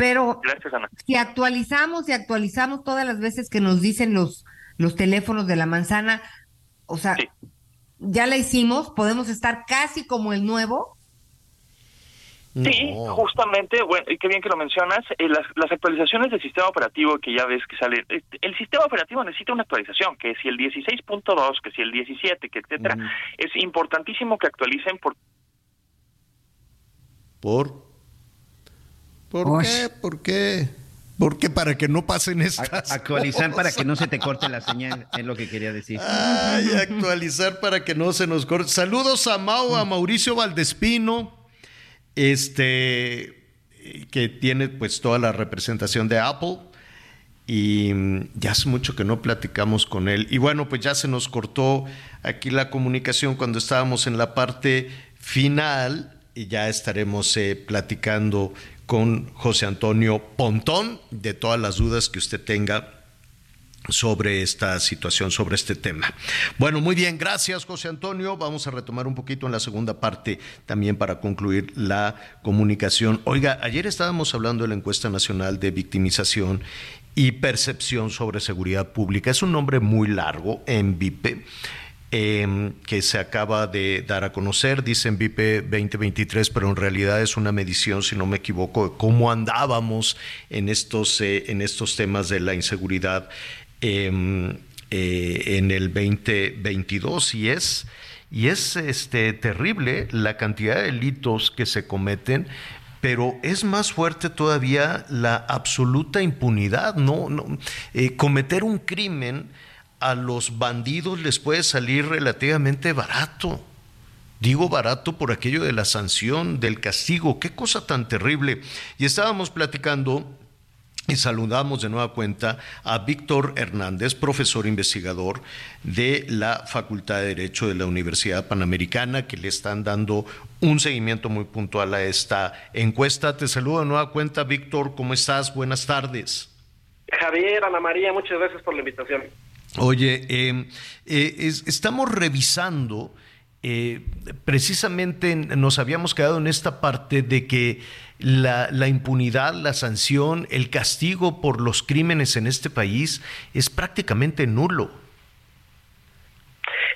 pero Gracias, Ana. si actualizamos y actualizamos todas las veces que nos dicen los, los teléfonos de la manzana, o sea, sí. ya la hicimos, podemos estar casi como el nuevo. Sí, no. justamente, bueno, qué bien que lo mencionas, eh, las, las, actualizaciones del sistema operativo que ya ves que sale, eh, el sistema operativo necesita una actualización, que si el 16.2, que si el 17, que etcétera, mm. es importantísimo que actualicen por... ¿Por? ¿Por Uy. qué? ¿Por qué? Porque para que no pasen estas. Actualizar cosas. para que no se te corte la señal, es lo que quería decir. Ay, actualizar para que no se nos corte. Saludos a Mau, a Mauricio Valdespino, este, que tiene pues toda la representación de Apple. Y ya hace mucho que no platicamos con él. Y bueno, pues ya se nos cortó aquí la comunicación cuando estábamos en la parte final y ya estaremos eh, platicando con José Antonio Pontón de todas las dudas que usted tenga sobre esta situación, sobre este tema. Bueno, muy bien, gracias José Antonio. Vamos a retomar un poquito en la segunda parte también para concluir la comunicación. Oiga, ayer estábamos hablando de la encuesta nacional de victimización y percepción sobre seguridad pública. Es un nombre muy largo, en VIPE eh, que se acaba de dar a conocer, dicen VIP 2023, pero en realidad es una medición, si no me equivoco, de cómo andábamos en estos, eh, en estos temas de la inseguridad eh, en el 2022 y es, y es este, terrible la cantidad de delitos que se cometen pero es más fuerte todavía la absoluta impunidad, no, no eh, cometer un crimen a los bandidos les puede salir relativamente barato. Digo barato por aquello de la sanción, del castigo, qué cosa tan terrible. Y estábamos platicando Y saludamos de nueva cuenta a Víctor Hernández, profesor investigador de la Facultad de Derecho de la Universidad Panamericana, que le están dando un seguimiento muy puntual a esta encuesta. Te saludo de nueva cuenta, Víctor, ¿cómo estás? Buenas tardes. Javier, Ana María, muchas gracias por la invitación. Oye, eh, eh, estamos revisando, eh, precisamente nos habíamos quedado en esta parte de que la, la, impunidad, la sanción, el castigo por los crímenes en este país es prácticamente nulo.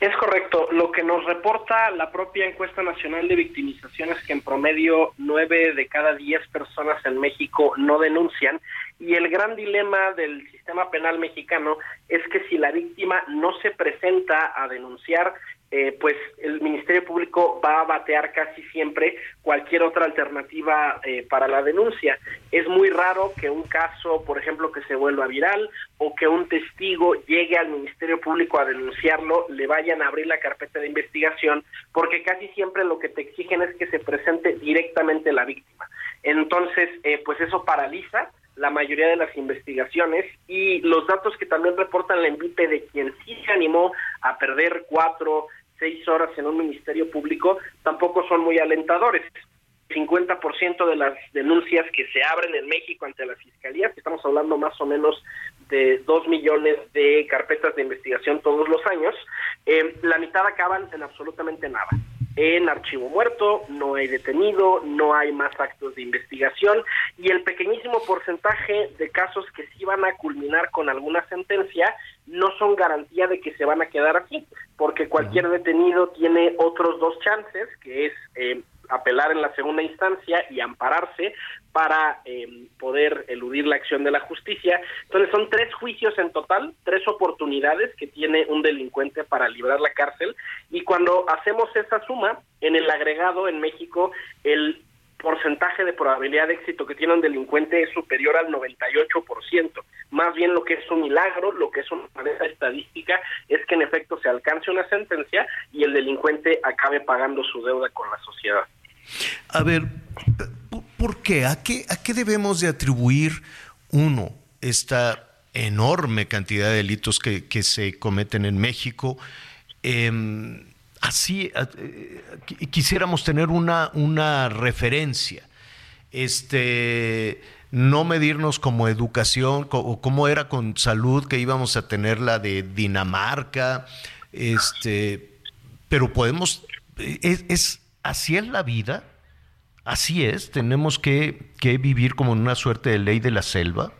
Es correcto. Lo que nos reporta la propia encuesta nacional de victimización es que en promedio nueve de cada diez personas en México no denuncian y el gran dilema del sistema penal mexicano es que si la víctima no se presenta a denunciar, eh, pues el Ministerio Público va a batear casi siempre cualquier otra alternativa eh, para la denuncia. Es muy raro que un caso, por ejemplo, que se vuelva viral o que un testigo llegue al Ministerio Público a denunciarlo, le vayan a abrir la carpeta de investigación, porque casi siempre lo que te exigen es que se presente directamente la víctima. Entonces, eh, pues eso paraliza la mayoría de las investigaciones y los datos que también reportan la envite de quien sí se animó a perder cuatro, seis horas en un ministerio público tampoco son muy alentadores. 50% de las denuncias que se abren en México ante las fiscalías, estamos hablando más o menos de dos millones de carpetas de investigación todos los años, eh, la mitad acaban en absolutamente nada en archivo muerto, no hay detenido, no hay más actos de investigación y el pequeñísimo porcentaje de casos que sí van a culminar con alguna sentencia no son garantía de que se van a quedar aquí, porque cualquier detenido tiene otros dos chances, que es eh, apelar en la segunda instancia y ampararse para eh, poder eludir la acción de la justicia. Entonces son tres juicios en total, tres oportunidades que tiene un delincuente para librar la cárcel y cuando hacemos esa suma, en el agregado en México el porcentaje de probabilidad de éxito que tiene un delincuente es superior al 98%. Más bien lo que es un milagro, lo que es una estadística, es que en efecto se alcance una sentencia y el delincuente acabe pagando su deuda con la sociedad. A ver, ¿por qué? ¿A qué, a qué debemos de atribuir, uno, esta enorme cantidad de delitos que, que se cometen en México? Eh, así eh, quisiéramos tener una, una referencia. Este, no medirnos como educación o como era con salud que íbamos a tener la de Dinamarca, este, pero podemos, es, es así es la vida, así es, tenemos que, que vivir como en una suerte de ley de la selva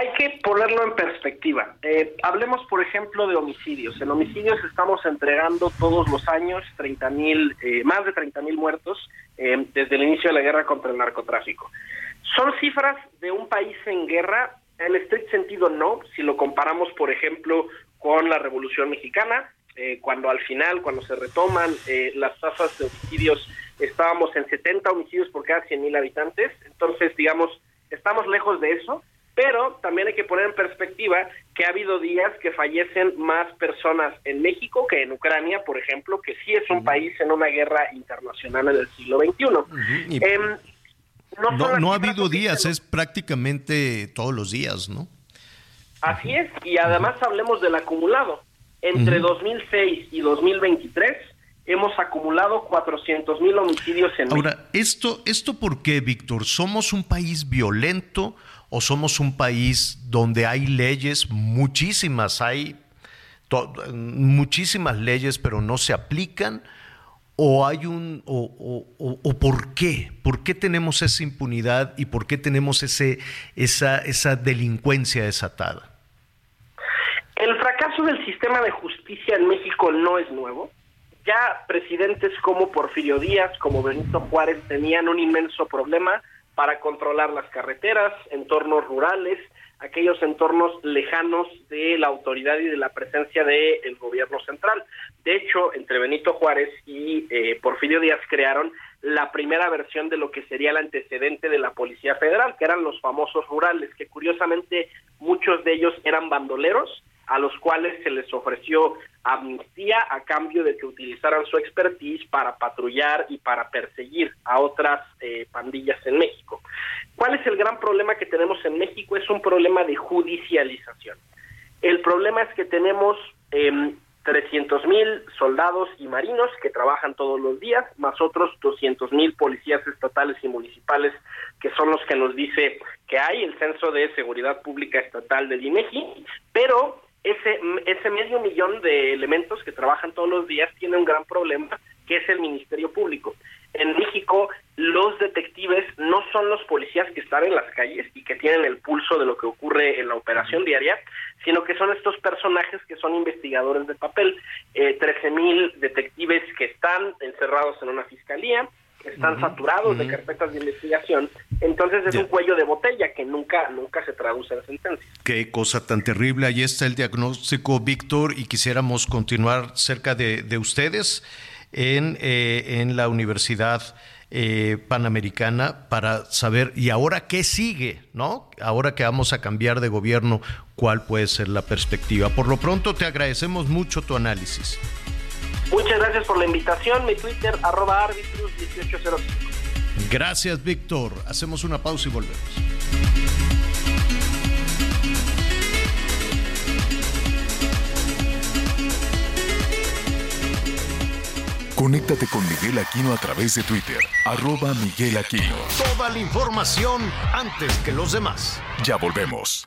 hay que ponerlo en perspectiva. Eh, hablemos, por ejemplo, de homicidios. En homicidios estamos entregando todos los años 30 mil, eh, más de 30 mil muertos eh, desde el inicio de la guerra contra el narcotráfico. ¿Son cifras de un país en guerra? En estricto sentido no, si lo comparamos, por ejemplo, con la Revolución Mexicana, cuando al final, cuando se retoman las tasas de homicidios, estábamos en 70 homicidios por cada 100 mil habitantes, entonces, digamos, estamos lejos de eso, pero también hay que poner en perspectiva que ha habido días que fallecen más personas en México que en Ucrania, por ejemplo, que sí es un país en una guerra internacional en el siglo XXI. Em, no, no, ha habido días, es prácticamente todos los días, ¿no? Así es, y además hablemos del acumulado. Entre 2006 y 2023 hemos acumulado 400 mil homicidios en Ahora, México. ¿esto, ¿esto por qué, Víctor? ¿Somos un país violento? o somos un país donde hay leyes, muchísimas, hay muchísimas leyes, pero no se aplican, o hay un, o, o, por qué, por qué tenemos esa impunidad y por qué tenemos ese, esa, esa delincuencia desatada. El fracaso del sistema de justicia en México no es nuevo. Ya presidentes como Porfirio Díaz, como Benito Juárez tenían un inmenso problema para controlar las carreteras, entornos rurales, aquellos entornos lejanos de la autoridad y de la presencia del gobierno central. De hecho, entre Benito Juárez y eh, Porfirio Díaz crearon la primera versión de lo que sería el antecedente de la Policía Federal, que eran los famosos rurales, que curiosamente muchos de ellos eran bandoleros, a los cuales se les ofreció amnistía a cambio de que utilizaran su expertise para patrullar y para perseguir a otras eh, pandillas en México. ¿Cuál es el gran problema que tenemos en México? Es un problema de judicialización. El problema es que tenemos eh, 300 mil soldados y marinos que trabajan todos los días, más otros 200 mil policías estatales y municipales que son los que nos dice que hay el Censo de Seguridad Pública Estatal del INEGI, pero ese, ese medio millón de elementos que trabajan todos los días tiene un gran problema que es el Ministerio Público. En México, los detectives no son los policías que están en las calles y que tienen el pulso de lo que ocurre en la operación diaria, sino que son estos personajes que son investigadores de papel. Eh, 13 mil detectives que están encerrados en una fiscalía, están saturados de carpetas de investigación, entonces es un cuello de botella que nunca, nunca se traduce en sentencia. Qué cosa tan terrible. Ahí está el diagnóstico, Víctor, y quisiéramos continuar cerca de, de ustedes en, eh, en la Universidad eh, Panamericana para saber, ¿y ahora qué sigue? ¿No? Ahora que vamos a cambiar de gobierno, ¿cuál puede ser la perspectiva? Por lo pronto, te agradecemos mucho tu análisis. Muchas gracias por la invitación. Mi Twitter, arroba arbitrus 1805. Gracias, Víctor. Hacemos una pausa y volvemos. Conéctate con Miguel Aquino a través de Twitter, arroba Miguel Aquino. Toda la información antes que los demás. Ya volvemos.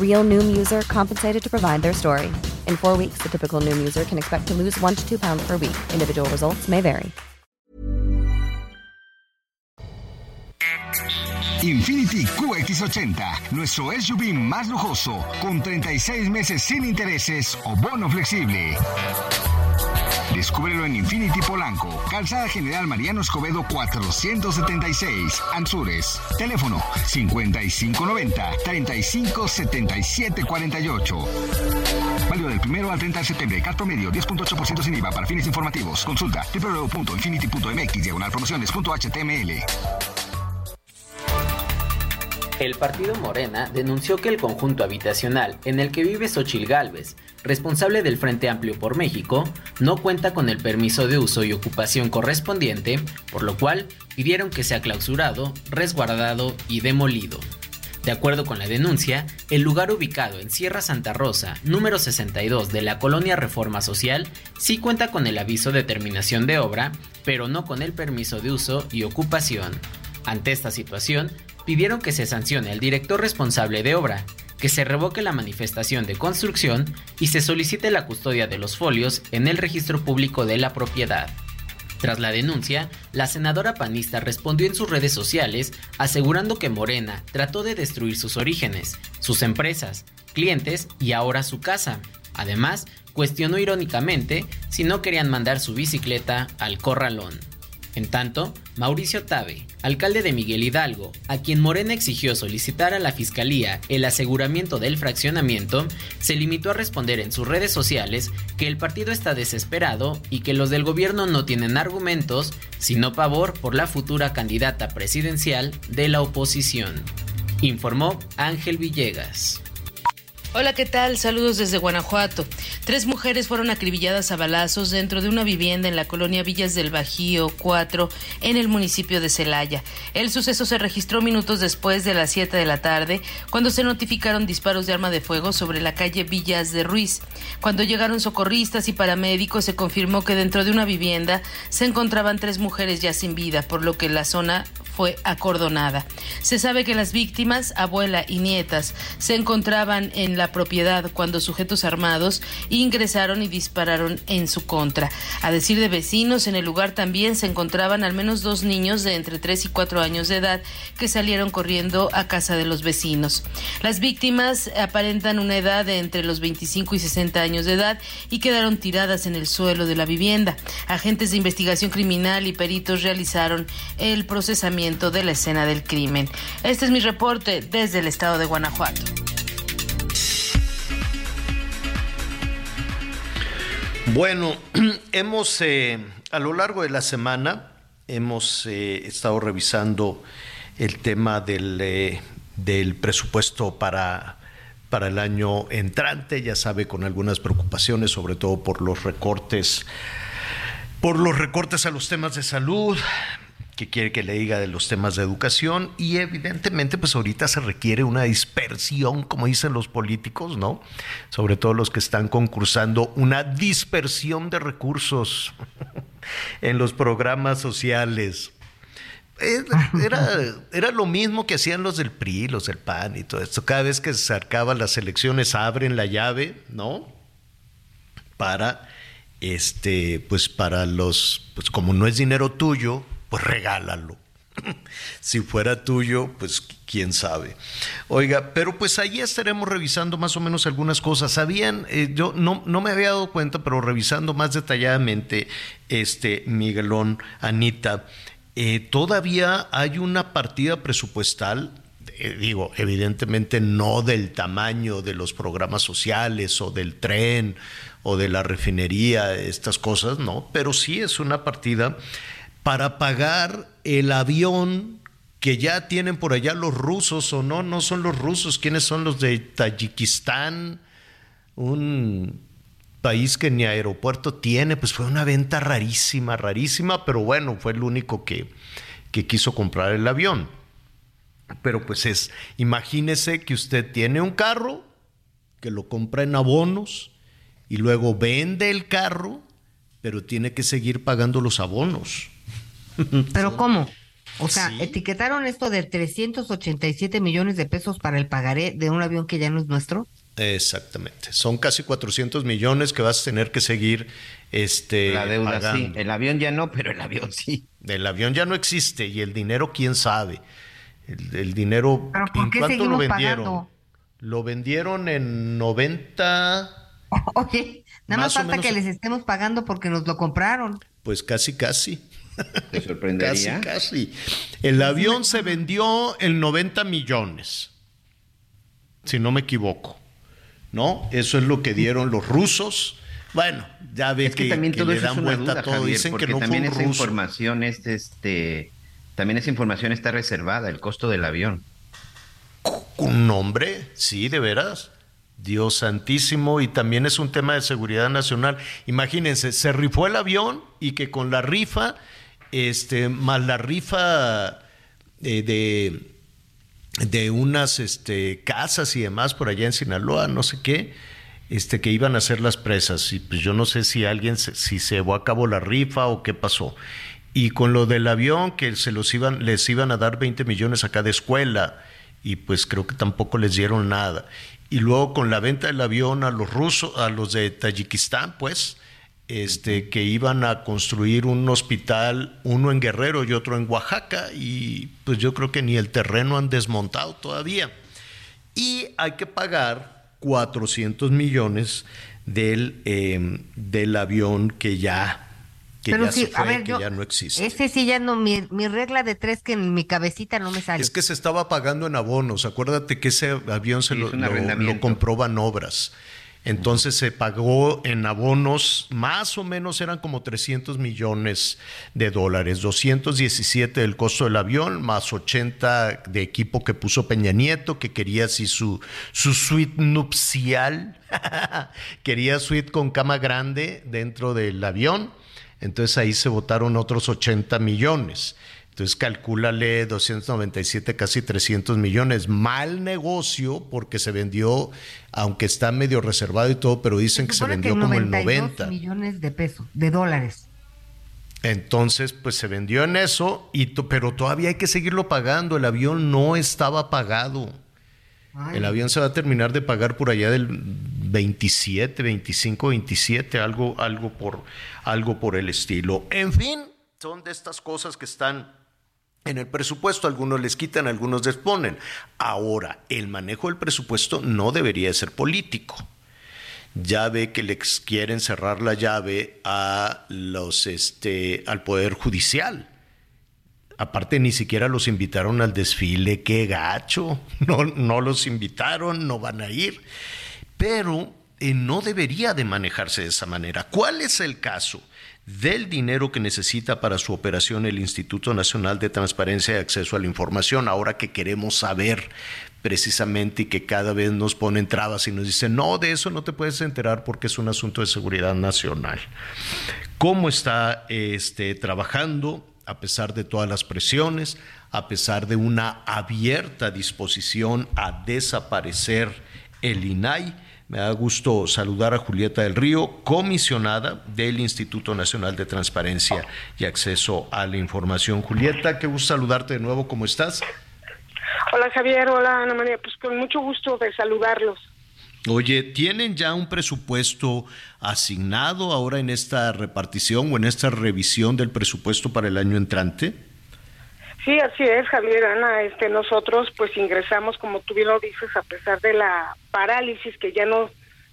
Real Noom user compensated to provide their story. In four weeks, the typical Noom user can expect to lose one to two pounds per week. Individual results may vary. Infinity QX80, nuestro SUV más lujoso, con 36 meses sin intereses o bono flexible. Descúbrelo en Infinity Polanco, Calzada General Mariano Escobedo 476, Anzures. Teléfono 5590-357748. Válido del primero al 30 de septiembre. Cat promedio 10.8% sin IVA para fines informativos. Consulta www.infinity.mx diagonal promociones.html. El partido Morena denunció que el conjunto habitacional en el que vive Xochil Gálvez, responsable del Frente Amplio por México, no cuenta con el permiso de uso y ocupación correspondiente, por lo cual pidieron que sea clausurado, resguardado y demolido. De acuerdo con la denuncia, el lugar ubicado en Sierra Santa Rosa, número 62 de la colonia Reforma Social, sí cuenta con el aviso de terminación de obra, pero no con el permiso de uso y ocupación. Ante esta situación, pidieron que se sancione al director responsable de obra, que se revoque la manifestación de construcción y se solicite la custodia de los folios en el registro público de la propiedad. Tras la denuncia, la senadora panista respondió en sus redes sociales asegurando que Morena trató de destruir sus orígenes, sus empresas, clientes y ahora su casa. Además, cuestionó irónicamente si no querían mandar su bicicleta al corralón. En tanto, Mauricio Tabe, alcalde de Miguel Hidalgo, a quien Morena exigió solicitar a la Fiscalía el aseguramiento del fraccionamiento, se limitó a responder en sus redes sociales que el partido está desesperado y que los del gobierno no tienen argumentos, sino pavor por la futura candidata presidencial de la oposición. Informó Ángel Villegas. Hola, ¿qué tal? Saludos desde Guanajuato. Tres mujeres fueron acribilladas a balazos dentro de una vivienda en la colonia Villas del Bajío 4 en el municipio de Celaya. El suceso se registró minutos después de las 7 de la tarde, cuando se notificaron disparos de arma de fuego sobre la calle Villas de Ruiz. Cuando llegaron socorristas y paramédicos, se confirmó que dentro de una vivienda se encontraban tres mujeres ya sin vida, por lo que la zona fue acordonada. Se sabe que las víctimas, abuela y nietas, se encontraban en la propiedad cuando sujetos armados ingresaron y dispararon en su contra. A decir de vecinos, en el lugar también se encontraban al menos dos niños de entre 3 y 4 años de edad que salieron corriendo a casa de los vecinos. Las víctimas aparentan una edad de entre los 25 y 60 años de edad y quedaron tiradas en el suelo de la vivienda. Agentes de investigación criminal y peritos realizaron el procesamiento de la escena del crimen. Este es mi reporte desde el estado de Guanajuato. Bueno, <clears throat> hemos eh, a lo largo de la semana hemos eh, estado revisando el tema del, eh, del presupuesto para, para el año entrante, ya sabe, con algunas preocupaciones, sobre todo por los recortes, por los recortes a los temas de salud, que quiere que le diga de los temas de educación y evidentemente pues ahorita se requiere una dispersión, como dicen los políticos, ¿no? Sobre todo los que están concursando, una dispersión de recursos <laughs> en los programas sociales. Era, era, lo mismo que hacían los del PRI, los del PAN y todo esto. Cada vez que se acercaban las elecciones abren la llave, ¿no? Para este, pues para los, pues como no es dinero tuyo, pues regálalo. si fuera tuyo, pues quién sabe. Oiga, pero pues ahí estaremos revisando más o menos algunas cosas. Sabían, eh, yo no, me había dado cuenta, pero revisando más detalladamente, este Miguelón, Anita, eh, todavía hay una partida presupuestal eh, digo, evidentemente no del tamaño de los programas sociales o del tren o de la refinería, estas cosas, no, pero sí es una partida para pagar el avión que ya tienen por allá los rusos o no, no son los rusos, ¿quiénes son los de Tayikistán? Un país que ni aeropuerto tiene, pues fue una venta rarísima, rarísima, pero bueno, fue el único que, que quiso comprar el avión. Pero pues es, imagínese que usted tiene un carro, que lo compra en abonos y luego vende el carro, pero tiene que seguir pagando los abonos. <laughs> ¿Pero cómo? O sea, etiquetaron esto de 387 millones de pesos para el pagaré de un avión que ya no es nuestro. Exactamente. Son casi 400 millones que vas a tener que seguir este la deuda sí, el avión ya no, pero el avión sí. El avión ya no existe y el dinero quién sabe. El, dinero ¿en cuánto lo vendieron? Lo vendieron en 90 <laughs> Oye, nada más, falta que les estemos pagando porque nos lo compraron. Pues casi casi. <laughs> ¿Te sorprendería? Casi, casi. El avión se vendió en 90 millones, si no me equivoco. ¿No? Eso es lo que dieron los rusos. Bueno, ya ve que, también todo le dan vuelta todo. Dicen que no también esa información es este también esa información está reservada, el costo del avión. ¿Un nombre? Sí, de veras. Dios santísimo, y también es un tema de seguridad nacional. Imagínense, se rifó el avión y que con la rifa este, más la rifa eh, de, de unas este, casas y demás por allá en Sinaloa, no sé qué, este, que iban a hacer las presas. Y pues yo no sé si alguien, si se llevó a cabo la rifa o qué pasó. Y con lo del avión, que se los iban, les iban a dar 20 millones acá de escuela, y pues creo que tampoco les dieron nada. Y luego con la venta del avión a los rusos, a los de Tayikistán, pues, este, que iban a construir un hospital, uno en Guerrero y otro en Oaxaca, y pues yo creo que ni el terreno han desmontado todavía. Y hay que pagar 400 millones del, em, del avión que ya, que ya se fue, que ya no existe. Ese sí ya no, mi, regla de tres que en mi cabecita no me sale. Es que se estaba pagando en abonos, acuérdate que ese avión se lo, lo, lo comproban obras. Entonces se pagó en abonos, más o menos eran como 300 millones de dólares, 217 del costo del avión, más 80 de equipo que puso Peña Nieto, que quería así su, su suite nupcial, <laughs> quería suite con cama grande dentro del avión, entonces ahí se votaron otros 80 millones. Entonces calcúlale 297, casi 300 millones. Mal negocio porque se vendió, aunque está medio reservado y todo, pero dicen que se vendió como el 90. millones de pesos, de dólares. Entonces, pues se vendió en eso, y pero todavía hay que seguirlo pagando. El avión no estaba pagado. El avión se va a terminar de pagar por allá del 27, 25, 27, algo, algo, por, algo por el estilo. En fin, son de estas cosas que están en el presupuesto. Algunos les quitan, algunos les ponen. Ahora, el manejo del presupuesto no debería ser político ya ve que les quieren cerrar la llave a los este al poder judicial. Aparte ni siquiera los invitaron al desfile, qué gacho. <laughs> No, no los invitaron, no van a ir. Pero eh, no debería de manejarse de esa manera. ¿Cuál es el caso? Del dinero que necesita para su operación el Instituto Nacional de Transparencia y Acceso a la Información, ahora que queremos saber precisamente y que cada vez nos ponen trabas y nos dicen, no, de eso no te puedes enterar porque es un asunto de seguridad nacional. ¿Cómo está este, trabajando a pesar de todas las presiones, a pesar de una abierta disposición a desaparecer el INAI? Me da gusto saludar a Julieta del Río, comisionada del Instituto Nacional de Transparencia y Acceso a la Información. Julieta, qué gusto saludarte de nuevo, ¿cómo estás? Hola Javier, hola Ana María, pues con mucho gusto de saludarlos. Oye, ¿tienen ya un presupuesto asignado ahora en esta repartición o en esta revisión del presupuesto para el año entrante? Sí, así es, Javier, Ana. Este, nosotros pues ingresamos, como tú bien lo dices, a pesar de la parálisis que ya no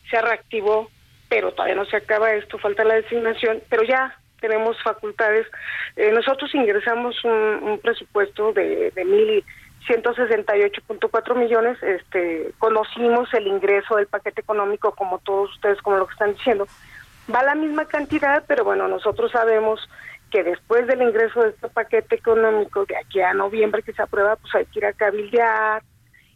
se reactivó, pero todavía no se acaba esto, falta la designación, pero ya tenemos facultades. Eh, nosotros ingresamos un, presupuesto de, de mil 168.4 millones, este, conocimos el ingreso del paquete económico como todos ustedes, como lo que están diciendo. Va la misma cantidad, pero bueno, nosotros sabemos que después del ingreso de este paquete económico, de aquí a noviembre que se aprueba, pues hay que ir a cabildear,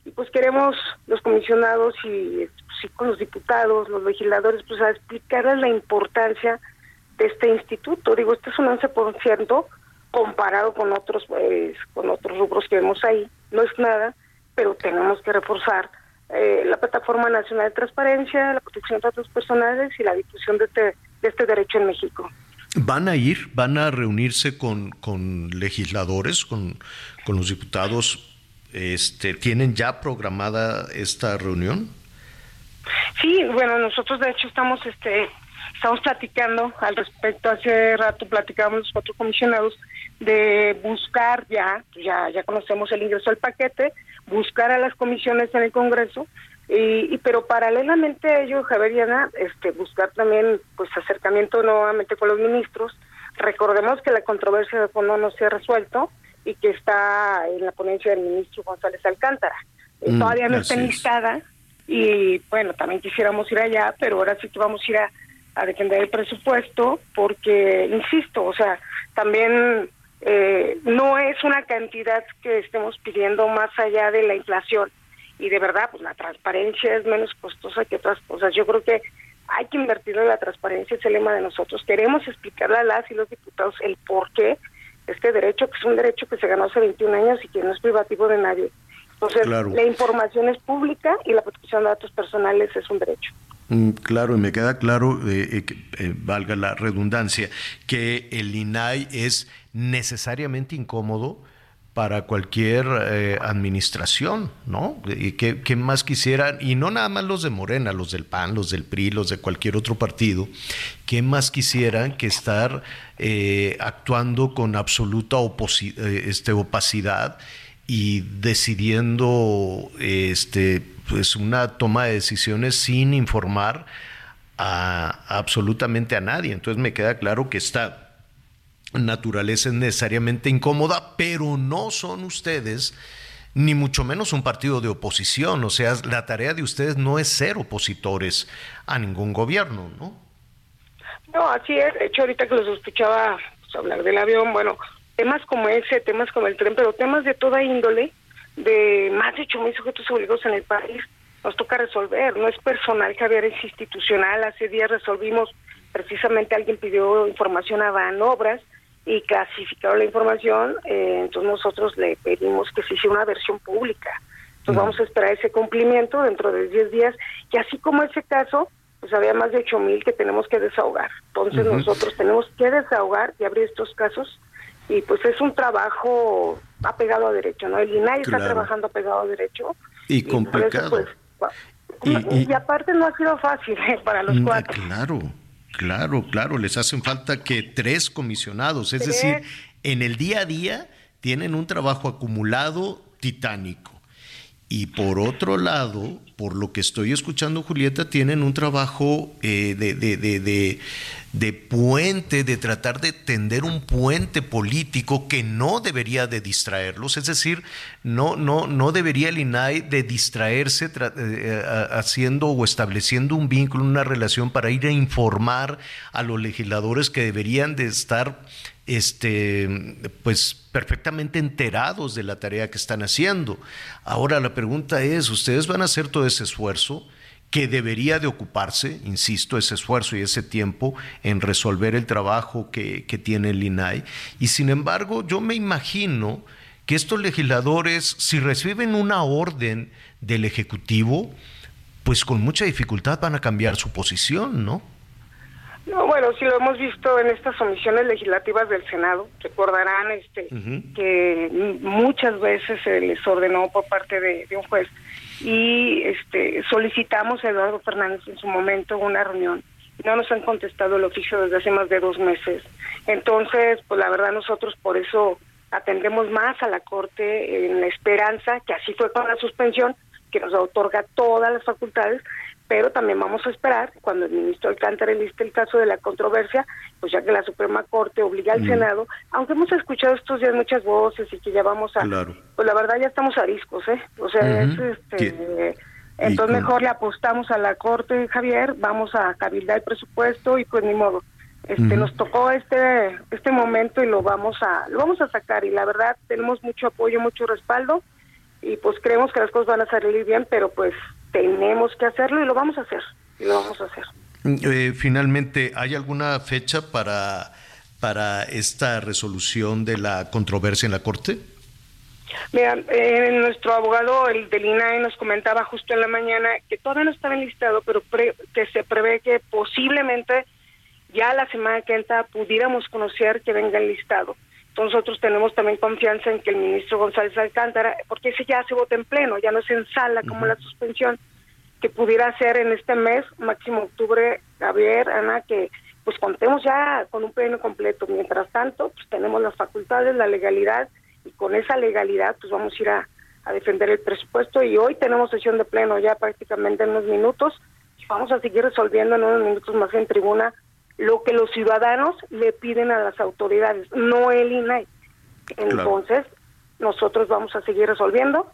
y pues queremos los comisionados y, con los diputados, los legisladores, pues a explicarles la importancia de este instituto. Digo, este es un 11% comparado con otros, pues, con otros rubros que vemos ahí no es nada, pero tenemos que reforzar eh, la Plataforma Nacional de Transparencia, la protección de datos personales y la difusión de este, de este derecho en México. ¿Van a ir, van a reunirse con, con legisladores, con, con los diputados? Este, ¿Tienen ya programada esta reunión? Sí, bueno, nosotros de hecho estamos este estamos platicando al respecto. Hace rato platicábamos los cuatro comisionados de buscar ya, ya, ya conocemos el ingreso al paquete, buscar a las comisiones en el Congreso, y, pero paralelamente a ello, Javier y Ana, este, buscar también pues acercamiento nuevamente con los ministros. Recordemos que la controversia de fondo no se ha resuelto y que está en la ponencia del ministro González Alcántara. Mm, todavía no está enlistada y bueno, también quisiéramos ir allá, pero ahora sí que vamos a ir a, a defender el presupuesto porque, insisto, o sea, también eh, no es una cantidad que estemos pidiendo más allá de la inflación y de verdad pues la transparencia es menos costosa que otras cosas. Yo creo que hay que invertir en la transparencia es el lema de nosotros. Queremos explicarle a las y los diputados el por qué este derecho que es un derecho que se ganó hace 21 años y que no es privativo de nadie. Entonces la información es pública y la protección de datos personales es un derecho. Mm, claro, y me queda claro, eh, eh, eh, valga la redundancia, que el INAI es necesariamente incómodo para cualquier administración, ¿no? Y que, más quisieran, y no nada más los de Morena, los del PAN, los del PRI, los de cualquier otro partido, que más quisieran que estar actuando con absoluta este, opacidad y decidiendo este, pues una toma de decisiones sin informar a, absolutamente a nadie. Entonces me queda claro que esta naturaleza es necesariamente incómoda, pero no son ustedes ni mucho menos un partido de oposición. O sea, la tarea de ustedes no es ser opositores a ningún gobierno, ¿no? No, así es. De hecho, ahorita que los escuchaba pues, hablar del avión, bueno, temas como ese, temas como el tren, pero temas de toda índole, de más de 8.000 sujetos obligados en el país, nos toca resolver. No es personal, Javier, es institucional. Hace días resolvimos, precisamente alguien pidió información a Banobras y clasificaron la información, eh, entonces nosotros le pedimos que se hiciera una versión pública. Entonces vamos a esperar ese cumplimiento dentro de 10 días y así como ese caso, pues había más de ocho mil que tenemos que desahogar. Entonces nosotros tenemos que desahogar y abrir estos casos y pues es un trabajo apegado a derecho, ¿no? El INAI está trabajando apegado a derecho. Y complicado. pues, y, aparte no ha sido fácil ¿eh? para los mm, cuatro. Claro, claro, claro, les hacen falta que tres comisionados, es decir, en el día a día tienen un trabajo acumulado titánico. Y por otro lado, por lo que estoy escuchando, Julieta, tienen un trabajo eh, de, de, de, de, puente, de tratar de tender un puente político que no debería de distraerlos. Es decir, no, no, no debería el INAI de distraerse eh, haciendo o estableciendo un vínculo, una relación para ir a informar a los legisladores que deberían de estar este, pues perfectamente enterados de la tarea que están haciendo. Ahora la pregunta es, ¿ustedes van a hacer todo ese esfuerzo? que debería de ocuparse, insisto, ese esfuerzo y ese tiempo en resolver el trabajo que, que tiene el INAI. Y sin embargo, yo me imagino que estos legisladores, si reciben una orden del Ejecutivo, pues con mucha dificultad van a cambiar su posición, ¿no? No, bueno, sí lo hemos visto en estas omisiones legislativas del Senado. Recordarán este que muchas veces se les ordenó por parte de, un juez y este solicitamos a Eduardo Fernández en su momento una reunión. No nos han contestado el oficio desde hace más de dos meses. Entonces, pues la verdad nosotros por eso atendemos más a la Corte en la esperanza, que así fue con la suspensión, que nos otorga todas las facultades, pero también vamos a esperar cuando el ministro Alcántara liste el caso de la controversia, pues ya que la Suprema Corte obliga al Senado, aunque hemos escuchado estos días muchas voces y que ya vamos a, pues la verdad ya estamos a discos, ¿eh? O sea, es, este, entonces mejor le apostamos a la Corte, Javier, vamos a cabildar el presupuesto y pues ni modo. Este, nos tocó este este momento y lo vamos a lo vamos a sacar y la verdad tenemos mucho apoyo, mucho respaldo y pues creemos que las cosas van a salir bien, pero pues tenemos que hacerlo y lo vamos a hacer, y lo vamos a hacer. Eh, finalmente, ¿hay alguna fecha para, para esta resolución de la controversia en la Corte? Mira, eh, nuestro abogado, el del INAE, nos comentaba justo en la mañana que todavía no estaba enlistado, pero que se prevé que posiblemente ya la semana que entra pudiéramos conocer que venga enlistado. Nosotros tenemos también confianza en que el ministro González Alcántara, porque ese ya se vota en pleno, ya no se en sala como la suspensión, que pudiera ser en este mes, máximo octubre, Javier, Ana, que pues contemos ya con un pleno completo. Mientras tanto, pues tenemos las facultades, la legalidad, y con esa legalidad pues vamos a ir a, a defender el presupuesto y hoy tenemos sesión de pleno ya prácticamente en unos minutos. Vamos a seguir resolviendo en unos minutos más en tribuna lo que los ciudadanos le piden a las autoridades, no el INAI. Entonces, nosotros vamos a seguir resolviendo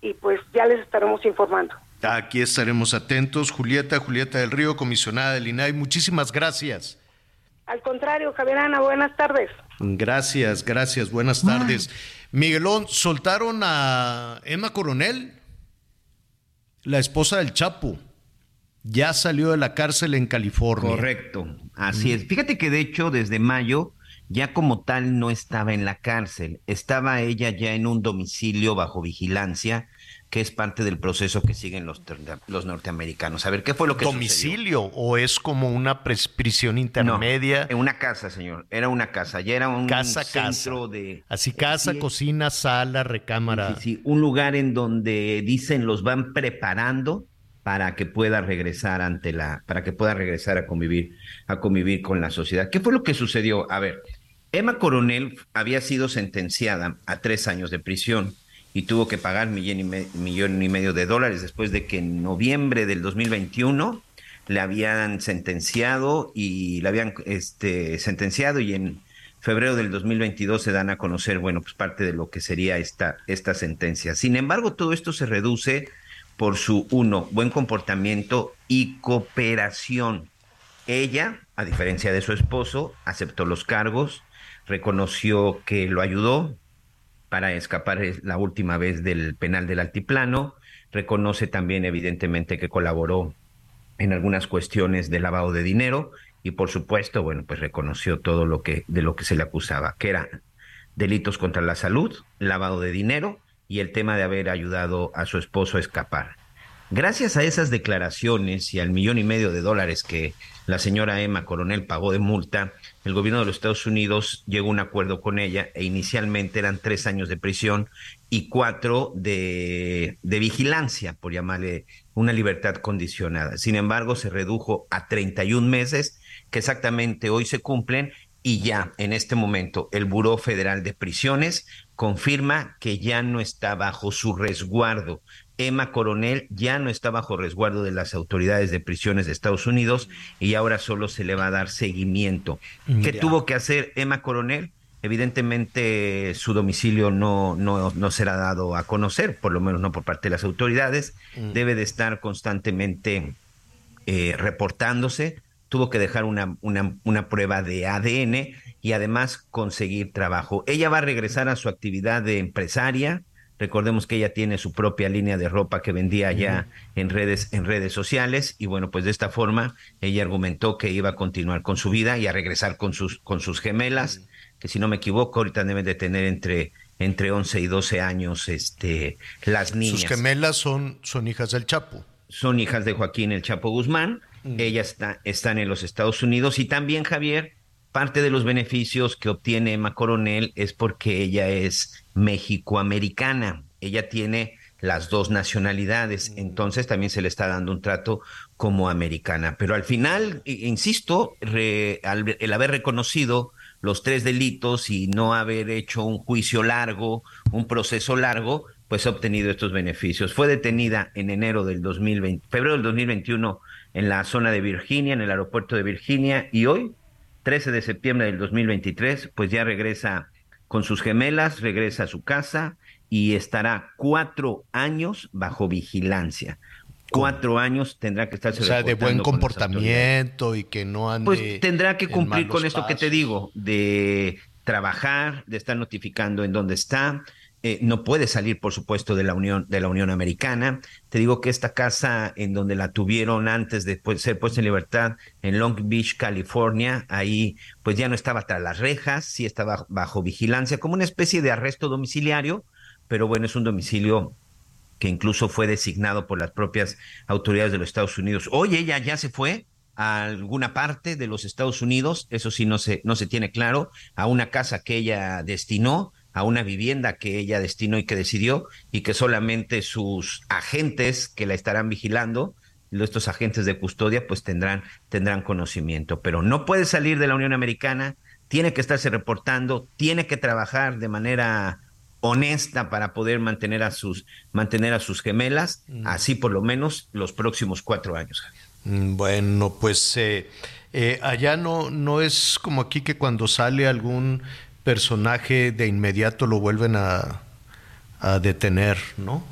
y pues ya les estaremos informando. Aquí estaremos atentos. Julieta, Julieta del Río, comisionada del INAI, muchísimas gracias. Al contrario, Javier Ana, buenas tardes. Gracias, gracias, buenas tardes. Miguelón, soltaron a Emma Coronel, la esposa del Chapo ya salió de la cárcel en California. Correcto, así es. Fíjate que de hecho desde mayo ya como tal no estaba en la cárcel, estaba ella ya en un domicilio bajo vigilancia, que es parte del proceso que siguen los, los norteamericanos. A ver, ¿qué fue lo que ¿Domicilio o es como una prisión intermedia? en una casa, señor, era una casa, ya era un casa, centro de... Así casa, cocina, sala, recámara. Sí, sí, un lugar en donde dicen los van preparando para que pueda regresar ante la, para que pueda regresar a convivir, a convivir con la sociedad. ¿Qué fue lo que sucedió? A ver, Emma Coronel había sido sentenciada a tres años de prisión y tuvo que pagar millón y, millón y medio de dólares después de que en noviembre del 2021 le habían sentenciado y le habían este, sentenciado y en febrero del 2022 se dan a conocer, bueno, pues parte de lo que sería esta, esta sentencia. Sin embargo, todo esto se reduce por su, uno, buen comportamiento y cooperación. Ella, a diferencia de su esposo, aceptó los cargos, reconoció que lo ayudó para escapar la última vez del penal del altiplano, reconoce también evidentemente que colaboró en algunas cuestiones de lavado de dinero y por supuesto, bueno, pues reconoció todo lo que de lo que se le acusaba, que era delitos contra la salud, lavado de dinero y el tema de haber ayudado a su esposo a escapar. Gracias a esas declaraciones y al millón y medio de dólares que la señora Emma Coronel pagó de multa, el gobierno de los Estados Unidos llegó a un acuerdo con ella e inicialmente eran tres años de prisión y cuatro de, de vigilancia, por llamarle una libertad condicionada. Sin embargo, se redujo a 31 meses, que exactamente hoy se cumplen, y ya en este momento el Buró Federal de Prisiones confirma que ya no está bajo su resguardo. Emma Coronel ya no está bajo resguardo de las autoridades de prisiones de Estados Unidos y ahora solo se le va a dar seguimiento. ¿Qué tuvo que hacer Emma Coronel? Evidentemente su domicilio no, no, no, será dado a conocer, por lo menos no por parte de las autoridades. Mm. Debe de estar constantemente eh, reportándose. Tuvo que dejar una, una, una prueba de ADN y además conseguir trabajo. Ella va a regresar a su actividad de empresaria. Recordemos que ella tiene su propia línea de ropa que vendía ya en redes en redes sociales y bueno, pues de esta forma ella argumentó que iba a continuar con su vida y a regresar con sus con sus gemelas, que si no me equivoco ahorita deben de tener entre entre 11 y 12 años este las niñas. Sus gemelas son son hijas del Chapo. Son hijas de Joaquín el Chapo Guzmán. Ellas está, están en los Estados Unidos y también Javier parte de los beneficios que obtiene Emma Coronel es porque ella es mexicoamericana. Ella tiene las dos nacionalidades, entonces también se le está dando un trato como americana. Pero al final, insisto, re, al, el haber reconocido los tres delitos y no haber hecho un juicio largo, un proceso largo, pues ha obtenido estos beneficios. Fue detenida en enero del 2020, febrero del 2021 en la zona de Virginia, en el aeropuerto de Virginia, y hoy 13 de septiembre del 2023, pues ya regresa con sus gemelas, regresa a su casa y estará cuatro años bajo vigilancia. Cuatro años tendrá que estarse O sea, de buen comportamiento y que no ande. Pues tendrá que cumplir con esto que te digo, de trabajar, de estar notificando en dónde está. Eh, no puede salir, por supuesto, de la Unión, de la Unión Americana. Te digo que esta casa en donde la tuvieron antes de pues, ser puesta en libertad en Long Beach, California, ahí pues ya no estaba tras las rejas, sí estaba bajo vigilancia, como una especie de arresto domiciliario, pero bueno, es un domicilio que incluso fue designado por las propias autoridades de los Estados Unidos. Hoy ella ya se fue a alguna parte de los Estados Unidos, eso sí no se, no se tiene claro, a una casa que ella destinó, a una vivienda que ella destinó y que decidió, y que solamente sus agentes que la estarán vigilando, estos agentes de custodia, pues tendrán, tendrán conocimiento. Pero no puede salir de la Unión Americana, tiene que estarse reportando, tiene que trabajar de manera honesta para poder mantener a sus, mantener a sus gemelas, así por lo menos los próximos cuatro años. Javier. Mm, Bueno, pues eh, eh, allá no, no es como aquí que cuando sale algún personaje de inmediato lo vuelven a, a detener, ¿no?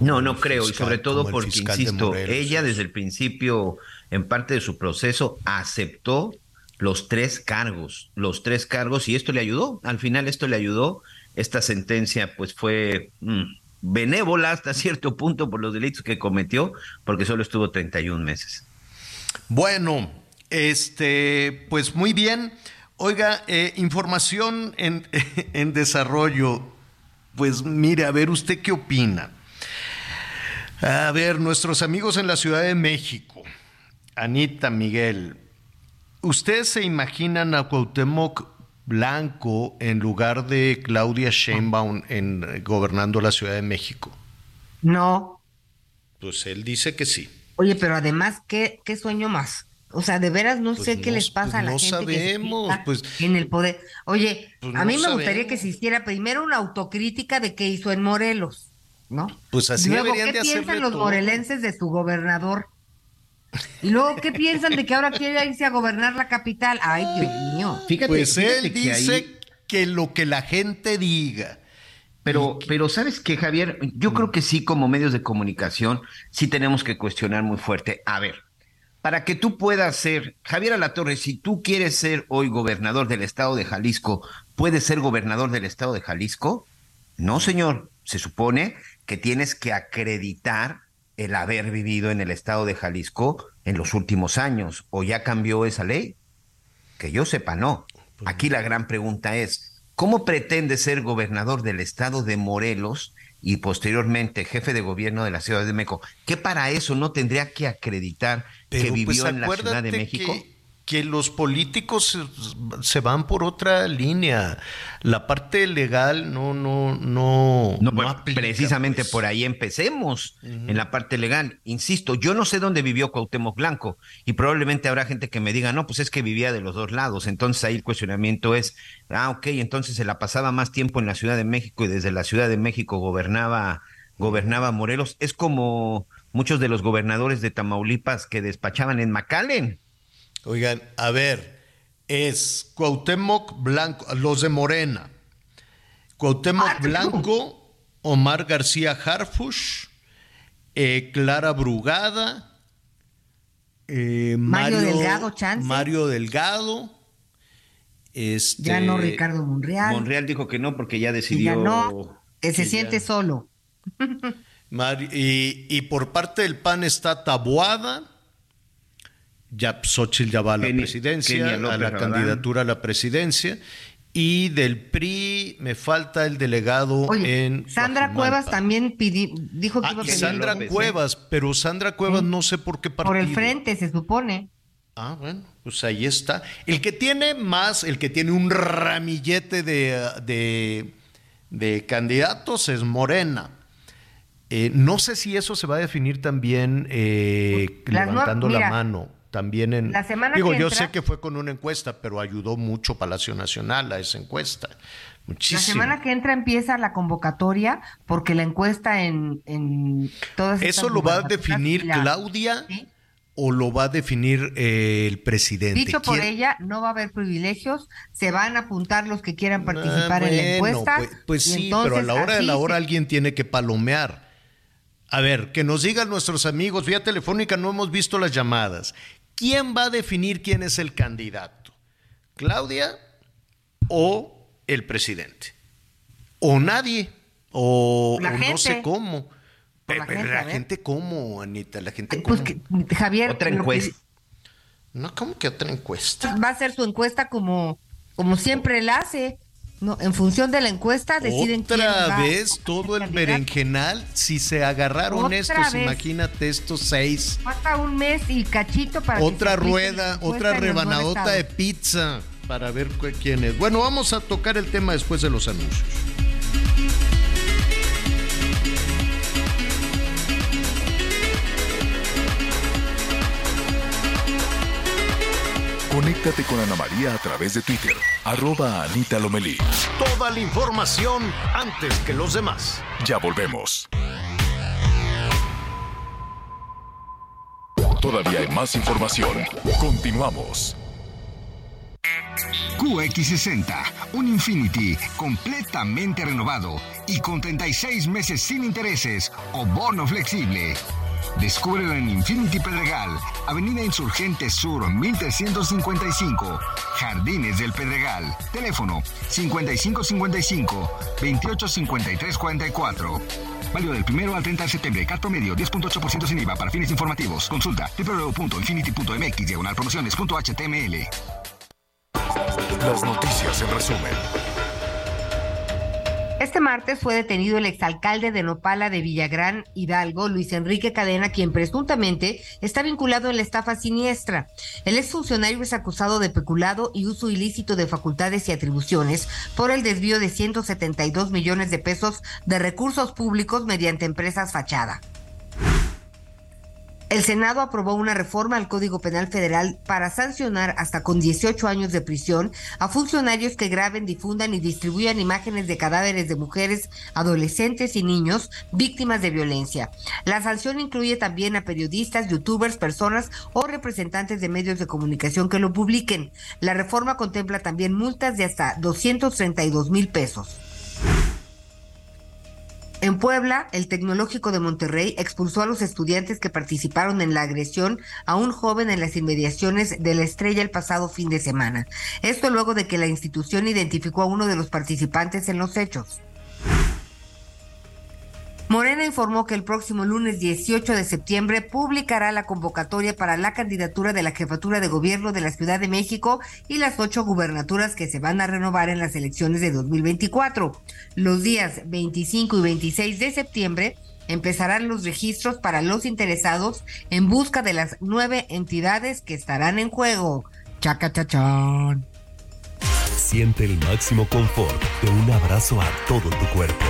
No, no creo, y sobre todo porque, de insisto, ella desde el principio, en parte de su proceso, aceptó los tres cargos, los tres cargos, y esto le ayudó, al final esto le ayudó, esta sentencia pues fue mm, benévola hasta cierto punto por los delitos que cometió, porque solo estuvo 31 meses. Bueno, este, pues muy bien. Oiga, eh, información en, <laughs> en desarrollo. Pues mire, a ver, ¿usted qué opina? A ver, nuestros amigos en la Ciudad de México, Anita, Miguel, ¿ustedes se imaginan a Cuauhtémoc Blanco en lugar de Claudia Sheinbaum en, gobernando la Ciudad de México? No. Pues él dice que sí. Oye, pero además, ¿qué, qué sueño más? O sea, de veras no Pues sé qué les pasa a la pues no gente que se sabemos, pues- en el poder. Oye, Pues a no mí me gustaría que existiera primero una autocrítica de qué hizo en Morelos, ¿no? Pues así Luego, deberían ¿qué de piensan los todo. morelenses de su gobernador? Y luego, ¿qué piensan de que ahora quiere irse a gobernar la capital? Ay, Dios mío. Fíjate, pues fíjate él que dice ahí- que lo que la gente diga. Pero, pero sabes que Javier, yo creo que sí, como medios de comunicación, sí tenemos que cuestionar muy fuerte. A ver, para que tú puedas ser, Javier Alatorre, si tú quieres ser hoy gobernador del estado de Jalisco, ¿puedes ser gobernador del estado de Jalisco? No, señor. Se supone que tienes que acreditar el haber vivido en el estado de Jalisco en los últimos años. ¿O ya cambió esa ley? Que yo sepa, no. Aquí la gran pregunta es, ¿cómo pretende ser gobernador del estado de Morelos y posteriormente jefe de gobierno de la Ciudad de México, ¿qué para eso no tendría que acreditar que Pero, vivió pues, en la Ciudad de México? Que, que los políticos se, van por otra línea. La parte legal no, no, no. No, pues, precisamente por ahí empecemos en la parte legal. Insisto, yo no sé dónde vivió Cuauhtémoc Blanco y probablemente habrá gente que me diga, no, pues es que vivía de los dos lados. Entonces ahí el cuestionamiento es, ah, ok, entonces se la pasaba más tiempo en la Ciudad de México y desde la Ciudad de México gobernaba, gobernaba Morelos. Es como muchos de los gobernadores de Tamaulipas que despachaban en McAllen. Oigan, a ver, es Cuauhtémoc Blanco, los de Morena. Cuauhtémoc Blanco, Omar García Harfush, eh, Clara Brugada, eh, Mario Delgado, chance. Mario Delgado. Este, Ya no Ricardo Monreal. Monreal dijo que no porque ya decidió. ya no, que se que siente ya- solo. Y, y por parte del PAN está Taboada. Ya Xochitl ya va a la Kenia- presidencia, Kenia a la Rabadán. candidatura a la presidencia. Y del PRI me falta el delegado Oye, en. Sandra. Cuevas también pidi- dijo que Ah, iba a pedir Sandra López, ¿eh? Cuevas, pero Sandra Cuevas no sé por qué partido. Por el frente, se supone. Ah, bueno, pues ahí está. El que tiene más, el que tiene un ramillete de, de, de candidatos es Morena. Eh, no sé si eso se va a definir también eh, levantando mira, la mano. También en. la semana digo, que yo entra- sé que fue con una encuesta, pero ayudó mucho Palacio Nacional a esa encuesta. Muchísimo. La semana que entra empieza la convocatoria porque la encuesta en, en todas ¿Eso lo va a definir la- Claudia o lo va a definir eh, el presidente? Dicho por ¿Quién- ella, no va a haber privilegios, se van a apuntar los que quieran participar en la Ah, encuesta. Pues, pues sí, entonces pero a la hora de la hora se- alguien tiene que palomear. A ver, que nos digan nuestros amigos, vía telefónica no hemos visto las llamadas. ¿Quién va a definir quién es el candidato? ¿Claudia o el presidente? O nadie, o, La o no sé cómo. Pero la gente, la gente cómo, Anita, la gente Pues cómo. que, Javier, Otra que- encuesta. No, ¿cómo que otra encuesta? va a hacer su encuesta como, como siempre la hace. No, en función de la encuesta deciden quién Otra va vez todo el berenjenal, si se agarraron Otra estos, vez. imagínate estos seis. Falta un mes y cachito para que Otra se rueda, otra rebanadota de pizza para ver quién es. Bueno, vamos a tocar el tema después de los anuncios. Conéctate con Ana María a través de Twitter, arroba Anita Lomelí. Toda la información antes que los demás. Ya volvemos. Todavía hay más información. Continuamos. QX60, un Infinity completamente renovado y con 36 meses sin intereses o bono flexible. Descúbrelo en Infinity Pedregal, Avenida Insurgente Sur 1355, Jardines del Pedregal. Teléfono 5555-285344. Válido del primero al 30 de septiembre. Cat promedio 10.8% sin IVA para fines informativos. Consulta www.infinity.mx diagonal promociones.html. Las noticias en resumen. Este martes fue detenido el exalcalde de Nopala de Villagrán, Hidalgo, Luis Enrique Cadena, quien presuntamente está vinculado en la estafa siniestra. El exfuncionario es acusado de peculado y uso ilícito de facultades y atribuciones por el desvío de 172 millones de pesos de recursos públicos mediante empresas fachada. El Senado aprobó una reforma al Código Penal Federal para sancionar hasta con 18 años de prisión a funcionarios que graben, difundan y distribuyan imágenes de cadáveres de mujeres, adolescentes y niños víctimas de violencia. La sanción incluye también a periodistas, youtubers, personas o representantes de medios de comunicación que lo publiquen. La reforma contempla también multas de hasta 232 mil pesos. En Puebla, el Tecnológico de Monterrey expulsó a los estudiantes que participaron en la agresión a un joven en las inmediaciones de la estrella el pasado fin de semana. Esto luego de que la institución identificó a uno de los participantes en los hechos. Morena informó que el próximo lunes 18 de septiembre publicará la convocatoria para la candidatura de la jefatura de gobierno de la Ciudad de México y las ocho gubernaturas que se van a renovar en las elecciones de 2024. Los días 25 y 26 de septiembre empezarán los registros para los interesados en busca de las nueve entidades que estarán en juego. Chaca chachán. Siente el máximo confort de un abrazo a todo tu cuerpo.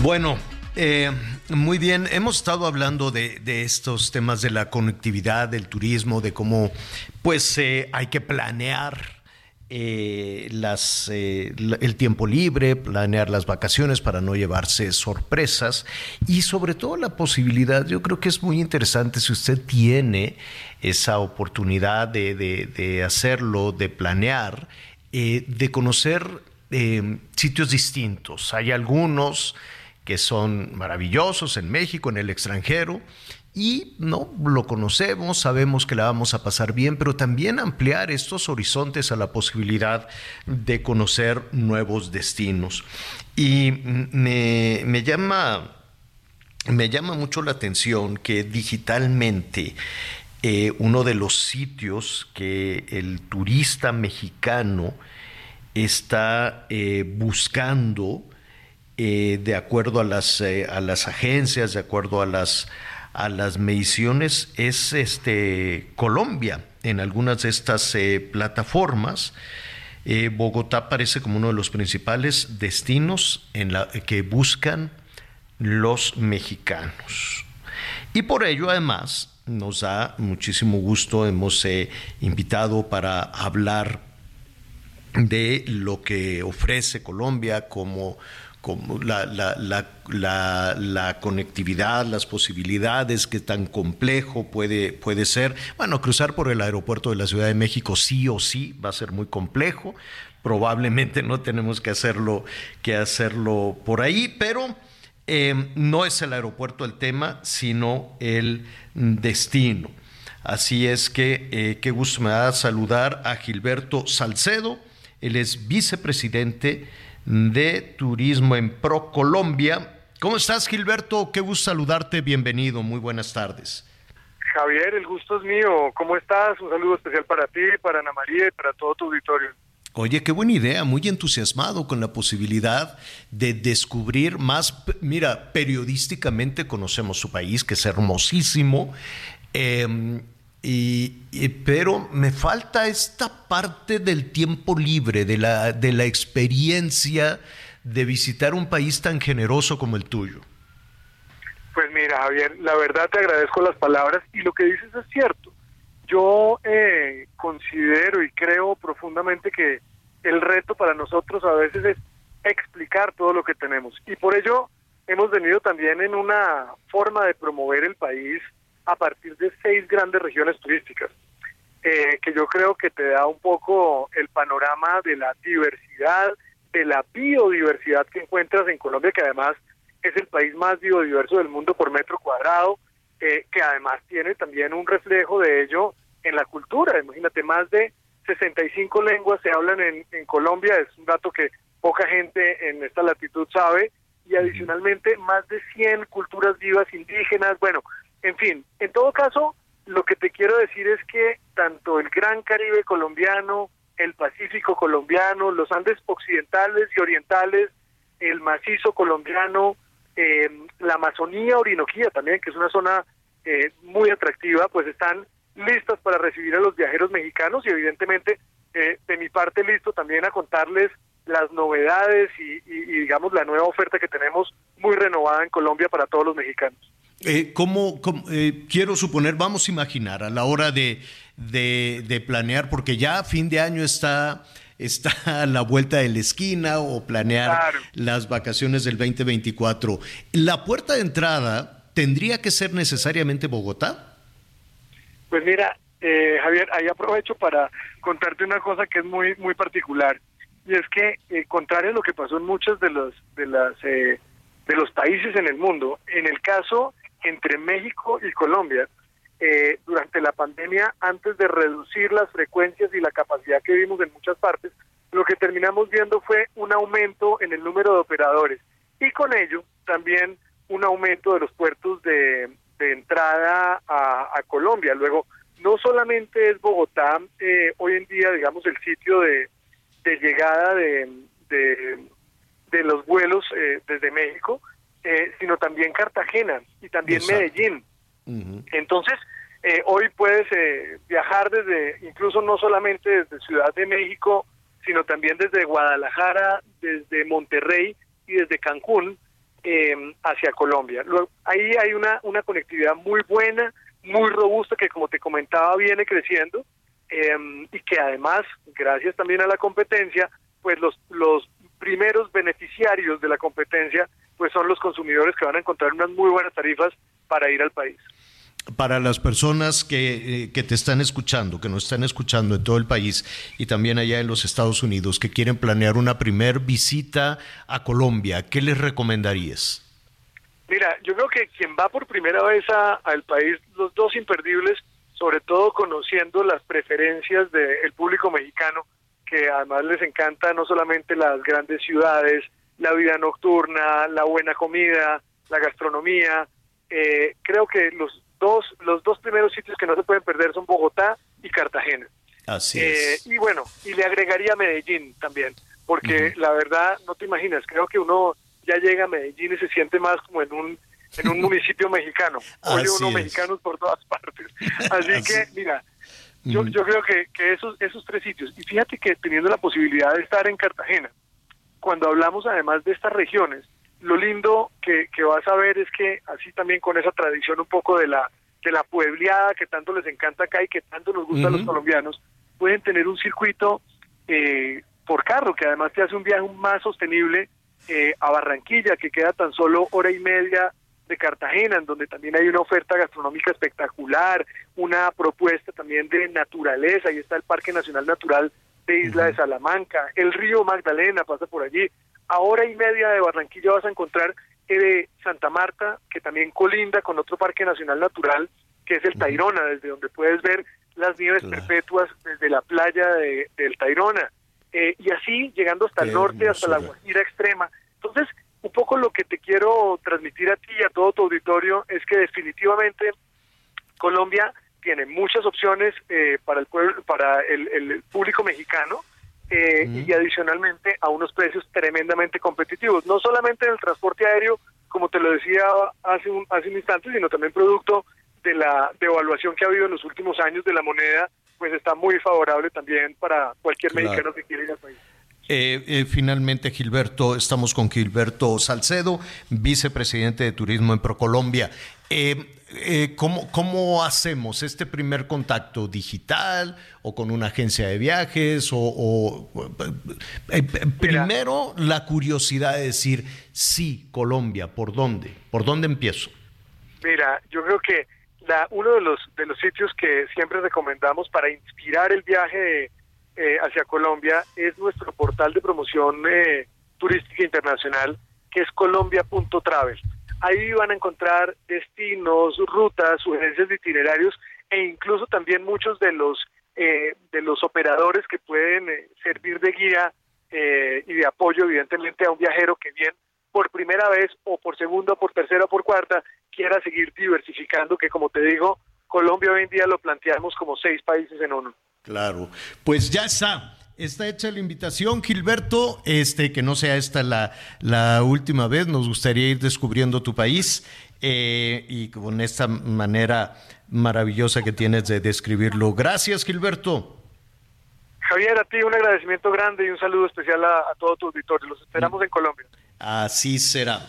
Bueno, eh, muy bien, hemos estado hablando de, estos temas de la conectividad, del turismo, de cómo pues eh, hay que planear eh, las, el tiempo libre, planear las vacaciones para no llevarse sorpresas y sobre todo la posibilidad, yo creo que es muy interesante si usted tiene esa oportunidad de, hacerlo, de planear, de conocer sitios distintos. Hay algunos que son maravillosos en México, en el extranjero, y no lo conocemos, sabemos que la vamos a pasar bien, pero también ampliar estos horizontes a la posibilidad de conocer nuevos destinos. Y me, me llama me llama mucho la atención que digitalmente eh, uno de los sitios que el turista mexicano está eh, buscando eh, de acuerdo a las, eh, a las agencias, de acuerdo a las a las mediciones es este, Colombia en algunas de estas eh, plataformas. Bogotá aparece como uno de los principales destinos en la, que buscan los mexicanos. Y por ello, además, nos da muchísimo gusto, hemos invitado para hablar de lo que ofrece Colombia como la, conectividad, las posibilidades, que tan complejo puede, puede ser. Bueno, cruzar por el aeropuerto de la Ciudad de México sí o sí va a ser muy complejo. Probablemente no tenemos que hacerlo, que hacerlo por ahí, pero eh, no es el aeropuerto el tema, sino el destino. Así es que eh, qué gusto me da saludar a Gilberto Salcedo, él es vicepresidente de Turismo en Pro Colombia. ¿Cómo estás, Gilberto? Qué gusto saludarte. Bienvenido. Muy buenas tardes. Javier, el gusto es mío. ¿Cómo estás? Un saludo especial para ti, para Ana María y para todo tu auditorio. Oye, qué buena idea, muy entusiasmado con la posibilidad de descubrir más. Mira, periodísticamente conocemos su país, que es hermosísimo, eh, y, pero me falta esta parte del tiempo libre, de la, de la experiencia de visitar un país tan generoso como el tuyo. Pues mira, Javier, la verdad te agradezco las palabras y lo que dices es cierto. Yo eh, considero y creo profundamente que el reto para nosotros a veces es explicar todo lo que tenemos y por ello hemos venido también en una forma de promover el país a partir de seis grandes regiones turísticas, eh, que yo creo que te da un poco el panorama de la diversidad, de la biodiversidad que encuentras en Colombia, que además es el país más biodiverso del mundo por metro cuadrado, eh, que además tiene también un reflejo de ello en la cultura. Imagínate, más de 65 lenguas se hablan en, en Colombia, es un dato que poca gente en esta latitud sabe, y adicionalmente más de 100 culturas vivas indígenas. Bueno, en fin, en todo caso, lo que te quiero decir es que tanto el Gran Caribe colombiano, el Pacífico colombiano, los Andes occidentales y orientales, el macizo colombiano, eh, la Amazonía Orinoquía también, que es una zona eh, muy atractiva, pues están listas para recibir a los viajeros mexicanos y evidentemente eh, de mi parte listo también a contarles las novedades y, y, y digamos la nueva oferta que tenemos muy renovada en Colombia para todos los mexicanos. Eh, ¿cómo, cómo eh, quiero suponer, vamos a imaginar a la hora de, de, de, planear, porque ya a fin de año está, está a la vuelta de la esquina o planear claro. las vacaciones del 2024, ¿la puerta de entrada tendría que ser necesariamente Bogotá? Pues mira, eh, Javier, ahí aprovecho para contarte una cosa que es muy, muy particular, y es que, eh, contrario a lo que pasó en muchos de los, de las... de los países en el mundo, en el caso entre México y Colombia, eh, durante la pandemia, antes de reducir las frecuencias y la capacidad que vimos en muchas partes, lo que terminamos viendo fue un aumento en el número de operadores y con ello también un aumento de los puertos de, entrada a, Colombia. Luego, no solamente es Bogotá eh, hoy en día, digamos, el sitio de, llegada de, de, los vuelos eh, desde México, eh, sino también Cartagena y también Medellín. Entonces, hoy puedes viajar desde, incluso no solamente desde Ciudad de México, sino también desde Guadalajara, desde Monterrey y desde Cancún em, hacia Colombia. Luego, ahí hay una, una conectividad muy buena, muy robusta, que como te comentaba viene creciendo em, y que además, gracias también a la competencia, pues los, los primeros beneficiarios de la competencia pues son los consumidores que van a encontrar unas muy buenas tarifas para ir al país para las personas eh, que, te están escuchando, que nos están escuchando en todo el país y también allá en los Estados Unidos, que quieren planear una primer visita a Colombia, ¿qué les recomendarías? Mira, yo creo que quien va por primera vez al país, los dos imperdibles, sobre todo conociendo las preferencias del público mexicano, que además les encanta no solamente las grandes ciudades, la vida nocturna, la buena comida, la gastronomía, eh, creo que los dos, los dos primeros sitios que no se pueden perder son Bogotá y Cartagena. Así eh, es. Y bueno, y le agregaría Medellín también, porque la verdad, no te imaginas, creo que uno ya llega a Medellín y se siente más como en un en un <laughs> municipio mexicano. Oye uno mexicanos por todas partes. <laughs> Así, que, mira, yo, yo creo que, que esos, esos tres sitios, y fíjate que teniendo la posibilidad de estar en Cartagena, cuando hablamos además de estas regiones, lo lindo que, que vas a ver es que así también con esa tradición un poco de la de la puebleada que tanto les encanta acá y que tanto nos gusta a los colombianos, pueden tener un circuito eh, por carro que además te hace un viaje más sostenible eh, a Barranquilla, que queda tan solo hora y media de Cartagena, en donde también hay una oferta gastronómica espectacular, una propuesta también de naturaleza, y está el Parque Nacional Natural de Isla de Salamanca, el río Magdalena pasa por allí, a hora y media de Barranquilla vas a encontrar de Santa Marta, que también colinda con otro parque nacional natural, que es el Tairona, desde donde puedes ver las nieves perpetuas desde la playa de, del Tairona. Eh, y así llegando hasta el norte, hasta la Guajira extrema. Entonces, un poco lo que te quiero transmitir a ti y a todo tu auditorio es que definitivamente Colombia tiene muchas opciones eh, para el pueblo, para el público mexicano eh, y adicionalmente a unos precios tremendamente competitivos, no solamente en el transporte aéreo, como te lo decía hace un, hace un instante, sino también producto de la devaluación que ha habido en los últimos años de la moneda, pues está muy favorable también para cualquier mexicano que quiera ir al país. Eh, eh, finalmente, Gilberto, estamos con Gilberto Salcedo, vicepresidente de Turismo en Procolombia. Eh, eh, ¿cómo, ¿cómo, hacemos este primer contacto digital o con una agencia de viajes? O, eh, primero la curiosidad de decir, sí, Colombia, ¿por dónde? ¿Por dónde empiezo? Mira, yo creo que la, uno de los, de los sitios que siempre recomendamos para inspirar el viaje eh, hacia Colombia es nuestro portal de promoción turística internacional, que es colombia.travel. Ahí van a encontrar destinos, rutas, sugerencias de itinerarios e incluso también muchos de los eh, de los operadores que pueden eh, servir de guía eh, y de apoyo evidentemente a un viajero que bien por primera vez o por segunda, por tercera o por cuarta quiera seguir diversificando, que como te digo, Colombia hoy en día lo planteamos como seis países en uno. Claro, pues ya está. Está hecha la invitación, Gilberto, este, que no sea esta la, la última vez, nos gustaría ir descubriendo tu país eh, y con esta manera maravillosa que tienes de describirlo. Gracias, Gilberto. Javier, a ti un agradecimiento grande y un saludo especial a, a todo tu auditorio. Los esperamos en Colombia. Así será.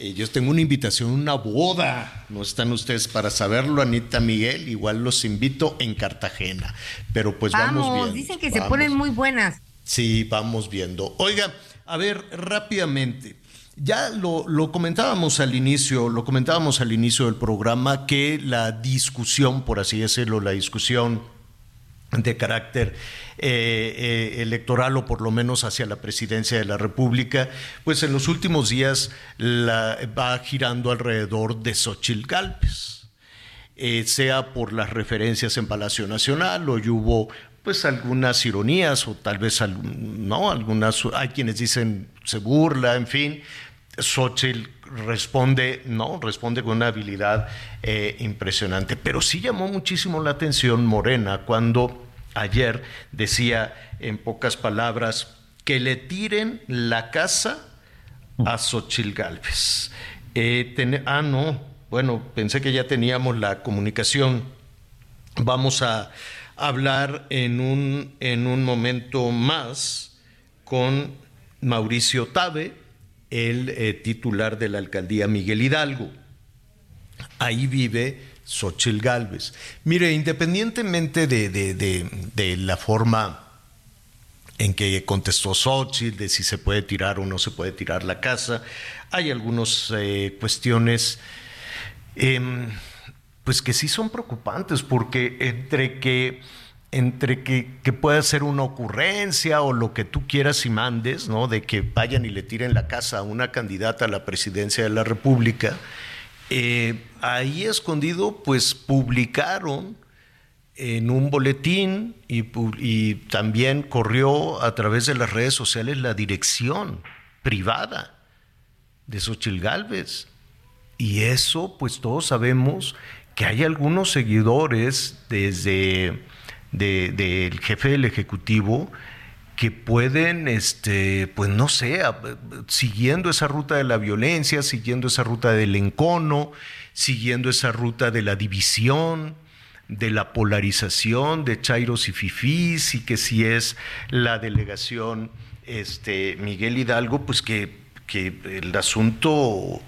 Eh, yo tengo una invitación, una boda. No están ustedes para saberlo, Anita Miguel. Igual los invito en Cartagena. Pero pues vamos, vamos viendo. Dicen que se ponen muy buenas. Sí, vamos viendo. Oiga, a ver, rápidamente. Ya lo, lo, comentábamos al inicio, lo comentábamos al inicio del programa que la discusión, por así decirlo, la discusión de carácter eh, eh, electoral o por lo menos hacia la presidencia de la República, pues en los últimos días la, va girando alrededor de Xochitl Galvez. eh, sea por las referencias en Palacio Nacional, hoy hubo pues algunas ironías o tal vez no, algunas, hay quienes dicen se burla, en fin. Xochitl responde, no, responde con una habilidad eh, impresionante. Pero sí llamó muchísimo la atención Morena cuando ayer decía en pocas palabras que le tiren la casa a Xochitl Galvez. Eh, ah, no, bueno, pensé que ya teníamos la comunicación. Vamos a hablar en un, en un momento más con Mauricio Tabe, el eh, titular de la alcaldía Miguel Hidalgo. Ahí vive Xochitl Galvez. Mire, independientemente de, de, la forma en que contestó Xochitl, de si se puede tirar o no se puede tirar la casa, hay algunas eh, cuestiones em, pues que sí son preocupantes, porque entre que entre que, que, pueda ser una ocurrencia o lo que tú quieras y mandes, ¿no? De que vayan y le tiren la casa a una candidata a la presidencia de la República, eh, ahí escondido, pues publicaron en un boletín y, y, también corrió a través de las redes sociales la dirección privada de Xochil Gálvez. Y eso, pues todos sabemos que hay algunos seguidores desde del jefe del ejecutivo que pueden, este, pues no sé, siguiendo esa ruta de la violencia, siguiendo esa ruta del encono, siguiendo esa ruta de la división, de la polarización de Chairos y Fifís, y que si es la delegación este, Miguel Hidalgo, pues que, que el asunto,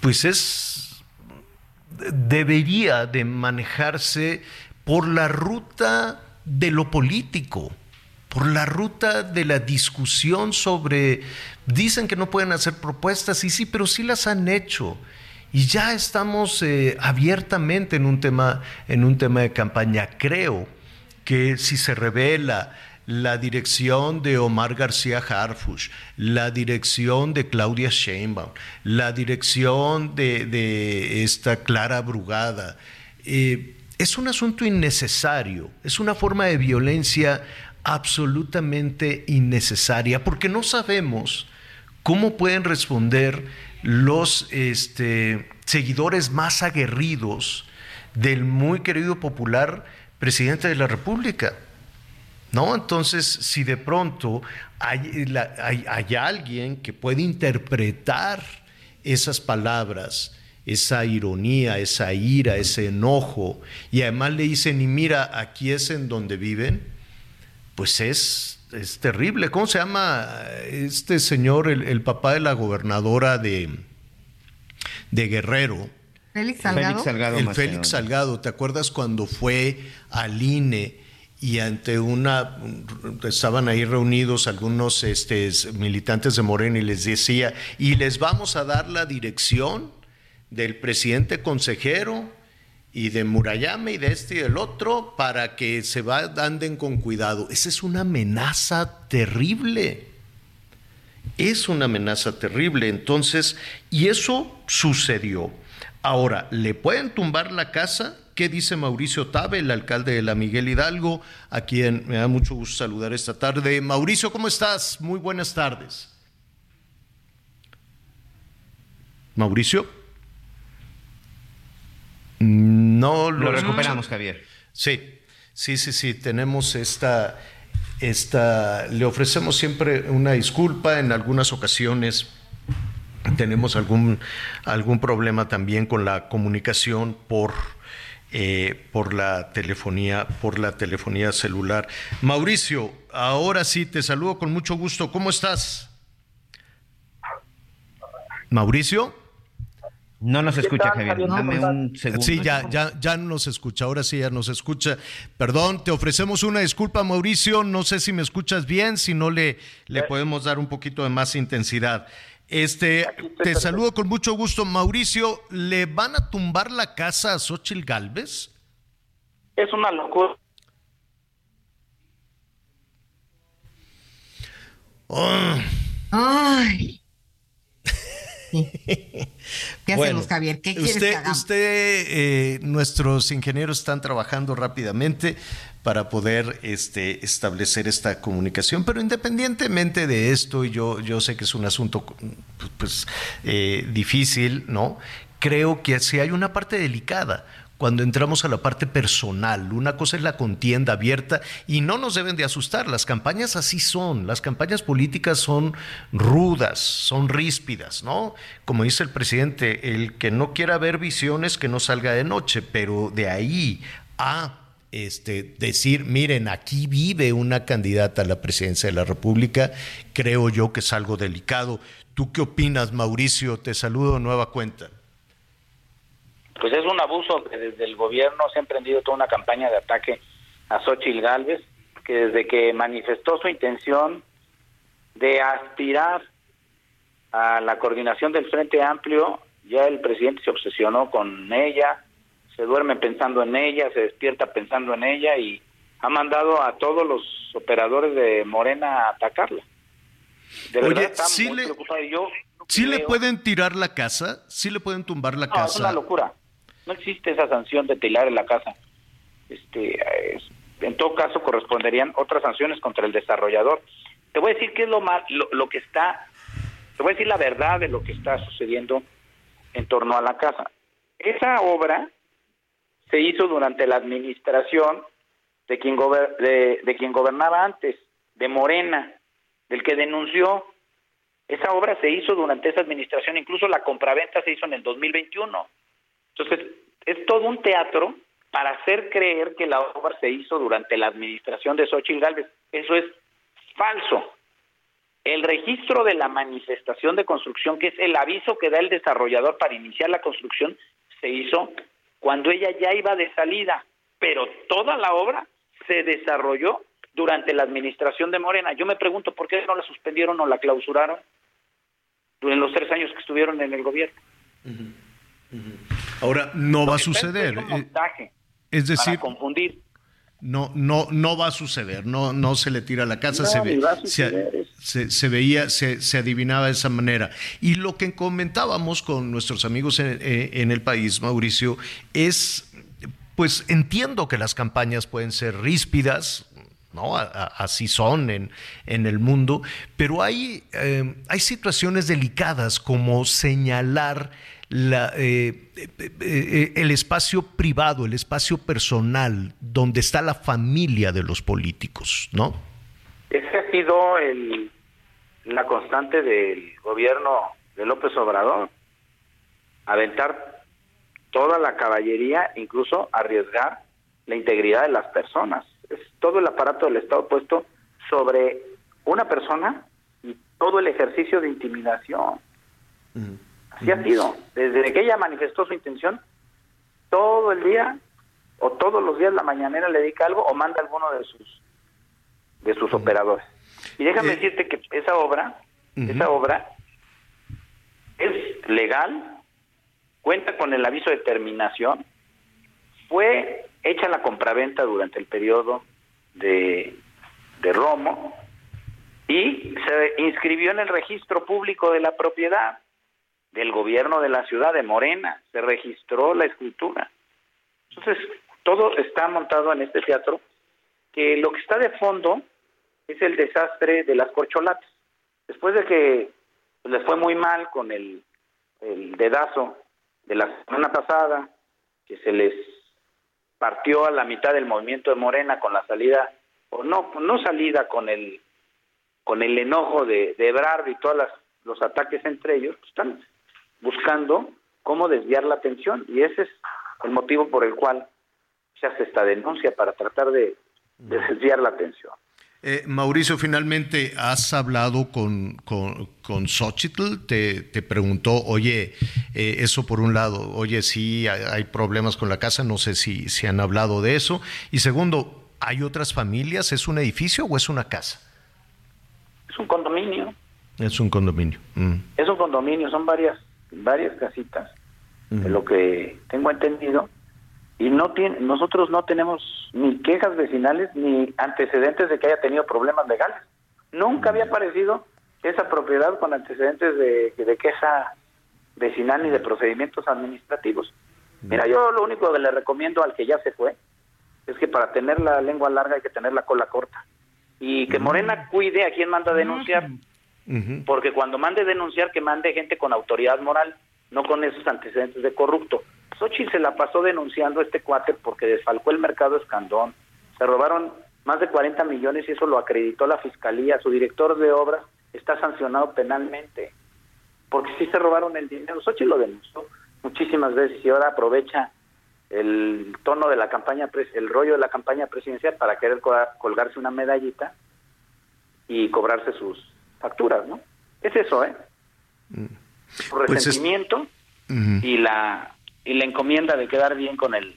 pues es debería de manejarse por la ruta de lo político, por la ruta de la discusión sobre, dicen que no pueden hacer propuestas, y sí, pero sí las han hecho. Y ya estamos eh, abiertamente en un, tema, en un tema de campaña. Creo que si se revela la dirección de Omar García Harfush, la dirección de Claudia Sheinbaum, la dirección de, esta Clara Brugada. Eh, es un asunto innecesario, es una forma de violencia absolutamente innecesaria, porque no sabemos cómo pueden responder los este, seguidores más aguerridos del muy querido popular presidente de la República. ¿No? Entonces, si de pronto hay, hay, alguien que puede interpretar esas palabras, esa ironía, esa ira, ese enojo, y además le dicen, y mira, aquí es en donde viven, pues es, es terrible. ¿Cómo se llama este señor, el, papá de la gobernadora de, de Guerrero? Félix Salgado. Félix Salgado el Félix Salgado, ¿te acuerdas cuando fue al INE? y ante una estaban ahí reunidos algunos este, militantes de Morena y les decía, y les vamos a dar la dirección del presidente consejero y de Murayama y de este y del otro para que se va, anden con cuidado. Esa es una amenaza terrible. Es una amenaza terrible. Entonces, y eso sucedió. Ahora, ¿le pueden tumbar la casa? ¿Qué dice Mauricio Tabe, el alcalde de la Miguel Hidalgo, a quien me da mucho gusto saludar esta tarde? Mauricio, ¿cómo estás? Muy buenas tardes. Mauricio. No lo, recuperamos, Javier. Sí, sí, sí, sí. Tenemos esta, esta. Le ofrecemos siempre una disculpa en algunas ocasiones tenemos algún, algún problema también con la comunicación por eh, por la telefonía, por la telefonía celular. Mauricio, ahora sí te saludo con mucho gusto. ¿Cómo estás? Mauricio. No nos escucha, Javier. Dame un segundo. Sí, ya, ya, ya nos escucha. Ahora sí ya nos escucha. Perdón, te ofrecemos una disculpa, Mauricio. No sé si me escuchas bien, si no le, le podemos dar un poquito de más intensidad. Este, te saludo con mucho gusto, Mauricio. ¿Le van a tumbar la casa a Xochitl Galvez? Es una locura. Ay. ¿Qué hacemos, Javier? ¿Qué quieres usted, que hagamos? Usted, eh, nuestros ingenieros están trabajando rápidamente para poder este, establecer esta comunicación, pero independientemente de esto, y yo, yo sé que es un asunto pues, eh, difícil, ¿no? Creo que si hay una parte delicada cuando entramos a la parte personal. Una cosa es la contienda abierta y no nos deben de asustar. Las campañas así son. Las campañas políticas son rudas, son ríspidas, ¿no? Como dice el presidente, el que no quiera ver visiones que no salga de noche, pero de ahí a este, decir, miren, aquí vive una candidata a la presidencia de la República, creo yo que es algo delicado. ¿Tú qué opinas, Mauricio? Te saludo nueva cuenta pues es un abuso que desde el gobierno se ha emprendido toda una campaña de ataque a Xochitl Galvez, que desde que manifestó su intención de aspirar a la coordinación del Frente Amplio, ya el presidente se obsesionó con ella, se duerme pensando en ella, se despierta pensando en ella y ha mandado a todos los operadores de Morena a atacarla. De Oye, verdad está ¿sí muy le. Yo ¿Sí le pueden tirar la casa? ¿Sí le pueden tumbar la no, casa? Es una locura no existe esa sanción de en la casa. Este, es, en todo caso corresponderían otras sanciones contra el desarrollador. Te voy a decir qué es lo, mal, lo, lo, que está, te voy a decir la verdad de lo que está sucediendo en torno a la casa. Esa obra se hizo durante la administración de quien, de quien gobernaba antes, de Morena, del que denunció. Esa obra se hizo durante esa administración, incluso la compraventa se hizo en el 2021. Entonces, es todo un teatro para hacer creer que la obra se hizo durante la administración de Xochitl Gálvez. Eso es falso. El registro de la manifestación de construcción, que es el aviso que da el desarrollador para iniciar la construcción, se hizo cuando ella ya iba de salida, pero toda la obra se desarrolló durante la administración de Morena. Yo me pregunto por qué no la suspendieron o la clausuraron durante los tres años que estuvieron en el gobierno. Uh. Ahora no va a suceder. Es, un montaje es decir, para confundir. No, no, no va a suceder, no, no se le tira a la casa, no, se, ve, se, se, se, veía, se, se, adivinaba de esa manera. Y lo que comentábamos con nuestros amigos en, en el país, Mauricio, es, pues entiendo que las campañas pueden ser ríspidas, ¿no? A, a, así son en, en, el mundo, pero hay, eh, hay situaciones delicadas como señalar la, eh, eh, el espacio privado, el espacio personal, donde está la familia de los políticos, ¿no? Ese ha sido el, la constante del gobierno de López Obrador, aventar toda la caballería, incluso arriesgar la integridad de las personas. Es todo el aparato del Estado puesto sobre una persona y todo el ejercicio de intimidación. Uh Así ha sido. Desde que ella manifestó su intención, todo el día o todos los días la mañanera le dedica algo o manda alguno de sus de sus operadores. Y déjame eh, decirte que esa obra, uh -huh. esa obra es legal, cuenta con el aviso de terminación, fue hecha la compraventa durante el periodo de, de Romo y se inscribió en el registro público de la propiedad del gobierno de la ciudad de Morena, se registró la escritura. Entonces, todo está montado en este teatro, que lo que está de fondo es el desastre de las corcholatas. Después de que les fue muy mal con el, el dedazo de la semana pasada, que se les partió a la mitad del movimiento de Morena con la salida, o no, no salida con el con el enojo de, de Ebrard y todos los ataques entre ellos, pues están buscando cómo desviar la atención y ese es el motivo por el cual se hace esta denuncia para tratar de, de desviar la atención. Eh, Mauricio, finalmente has hablado con, con, con Xochitl, te, te, preguntó, oye, eh, eso por un lado, oye, sí, hay, hay, problemas con la casa, no sé si, si han hablado de eso. Y segundo, ¿hay otras familias? ¿Es un edificio o es una casa? Es un condominio. Es un condominio. Mm. Es un condominio, son varias varias casitas, uh -huh. de lo que tengo entendido, y no tiene, nosotros no tenemos ni quejas vecinales ni antecedentes de que haya tenido problemas legales. Nunca había aparecido esa propiedad con antecedentes de, de queja vecinal ni de procedimientos administrativos. Mira, yo lo único que le recomiendo al que ya se fue es que para tener la lengua larga hay que tener la cola corta. Y que Morena cuide a quien manda a denunciar, porque cuando mande denunciar, que mande gente con autoridad moral, no con esos antecedentes de corrupto. Xochitl se la pasó denunciando este cuate porque desfalcó el mercado escandón, se robaron más de 40 millones y eso lo acreditó la fiscalía. Su director de obras está sancionado penalmente porque sí se robaron el dinero. Xochitl lo denunció muchísimas veces y ahora aprovecha el tono de la campaña, el rollo de la campaña presidencial para querer colgarse una medallita y cobrarse sus facturas, ¿no? Es eso, ¿eh? Mm. Pues resentimiento y la y la encomienda de quedar bien con el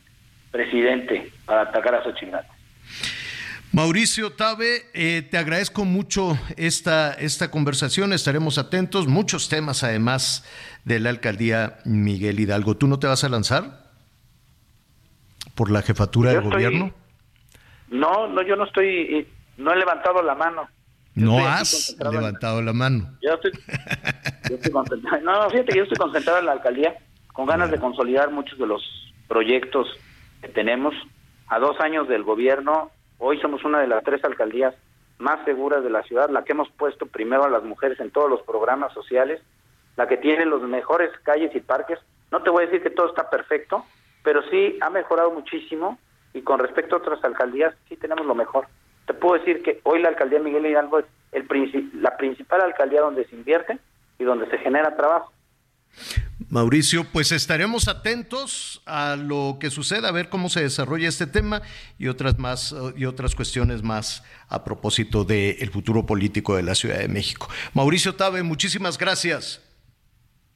presidente para atacar a Xochitl. Mauricio Tabe, eh, te agradezco mucho esta, esta conversación, estaremos atentos, muchos temas además de la alcaldía Miguel Hidalgo. ¿Tú no te vas a lanzar por la jefatura del gobierno? No, no, yo no estoy, no he levantado la mano. No has levantado la mano. Yo estoy, yo estoy concentrado. No, fíjate que yo estoy concentrado en la alcaldía con ganas de consolidar muchos de los proyectos que tenemos. A dos años del gobierno, hoy somos una de las tres alcaldías más seguras de la ciudad, la que hemos puesto primero a las mujeres en todos los programas sociales, la que tiene los mejores calles y parques. No te voy a decir que todo está perfecto, pero sí ha mejorado muchísimo y con respecto a otras alcaldías sí tenemos lo mejor. Te puedo decir que hoy la alcaldía Miguel Hidalgo es el la principal alcaldía donde se invierte y donde se genera trabajo. Mauricio, pues estaremos atentos a lo que suceda, a ver cómo se desarrolla este tema y otras más y otras cuestiones más a propósito del futuro político de la Ciudad de México. Mauricio Tabe, muchísimas gracias.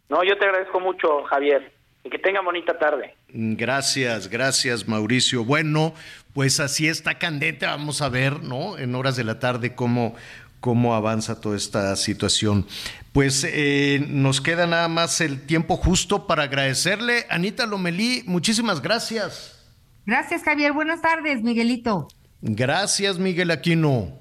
No, yo te agradezco mucho, Javier, y que tenga bonita tarde. Gracias, gracias, Mauricio. Bueno, pues así está candente, vamos a ver, ¿no? En horas de la tarde cómo cómo avanza toda esta situación. Pues eh, nos queda nada más el tiempo justo para agradecerle. Anita Lomelí, muchísimas gracias. Gracias, Javier. Buenas tardes, Miguelito. Gracias, Miguel Aquino.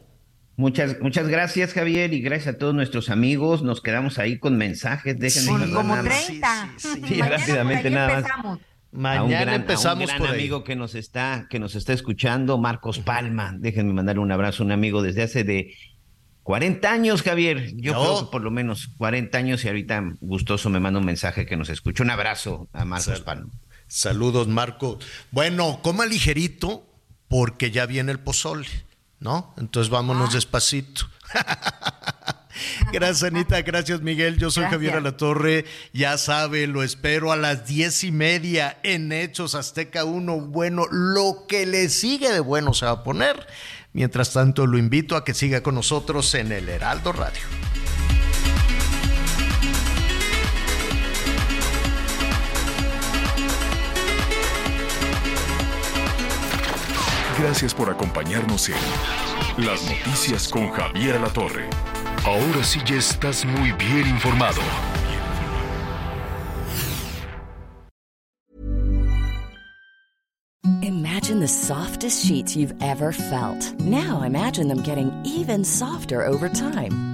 Muchas, muchas gracias, Javier, y gracias a todos nuestros amigos. Nos quedamos ahí con mensajes. Déjenme como 30. Sí, rápidamente nada más. Mañana empezamos a un gran amigo que nos está que nos está escuchando, Marcos Palma. Déjenme mandar un abrazo a un amigo desde hace de 40 años, Javier. Yo creo que por lo menos 40 años y ahorita gustoso me manda un mensaje que nos escucha. Un abrazo a Marcos Palma. Saludos, Marco. Bueno, coma ligerito porque ya viene el pozole, ¿no? Entonces vámonos ah. despacito. <laughs> <laughs> Gracias, Anita. Gracias, Miguel. Yo soy Javier Alatorre. Ya sabe, lo espero a las diez y media en Hechos Azteca 1. Bueno, lo que le sigue de bueno se va a poner. Mientras tanto, lo invito a que siga con nosotros en el Heraldo Radio. Gracias por acompañarnos en Las Noticias con Javier La Torre. Ahora sí ya estás muy bien informado. Imagine the softest sheets you've ever felt. Now imagine them getting even softer over time.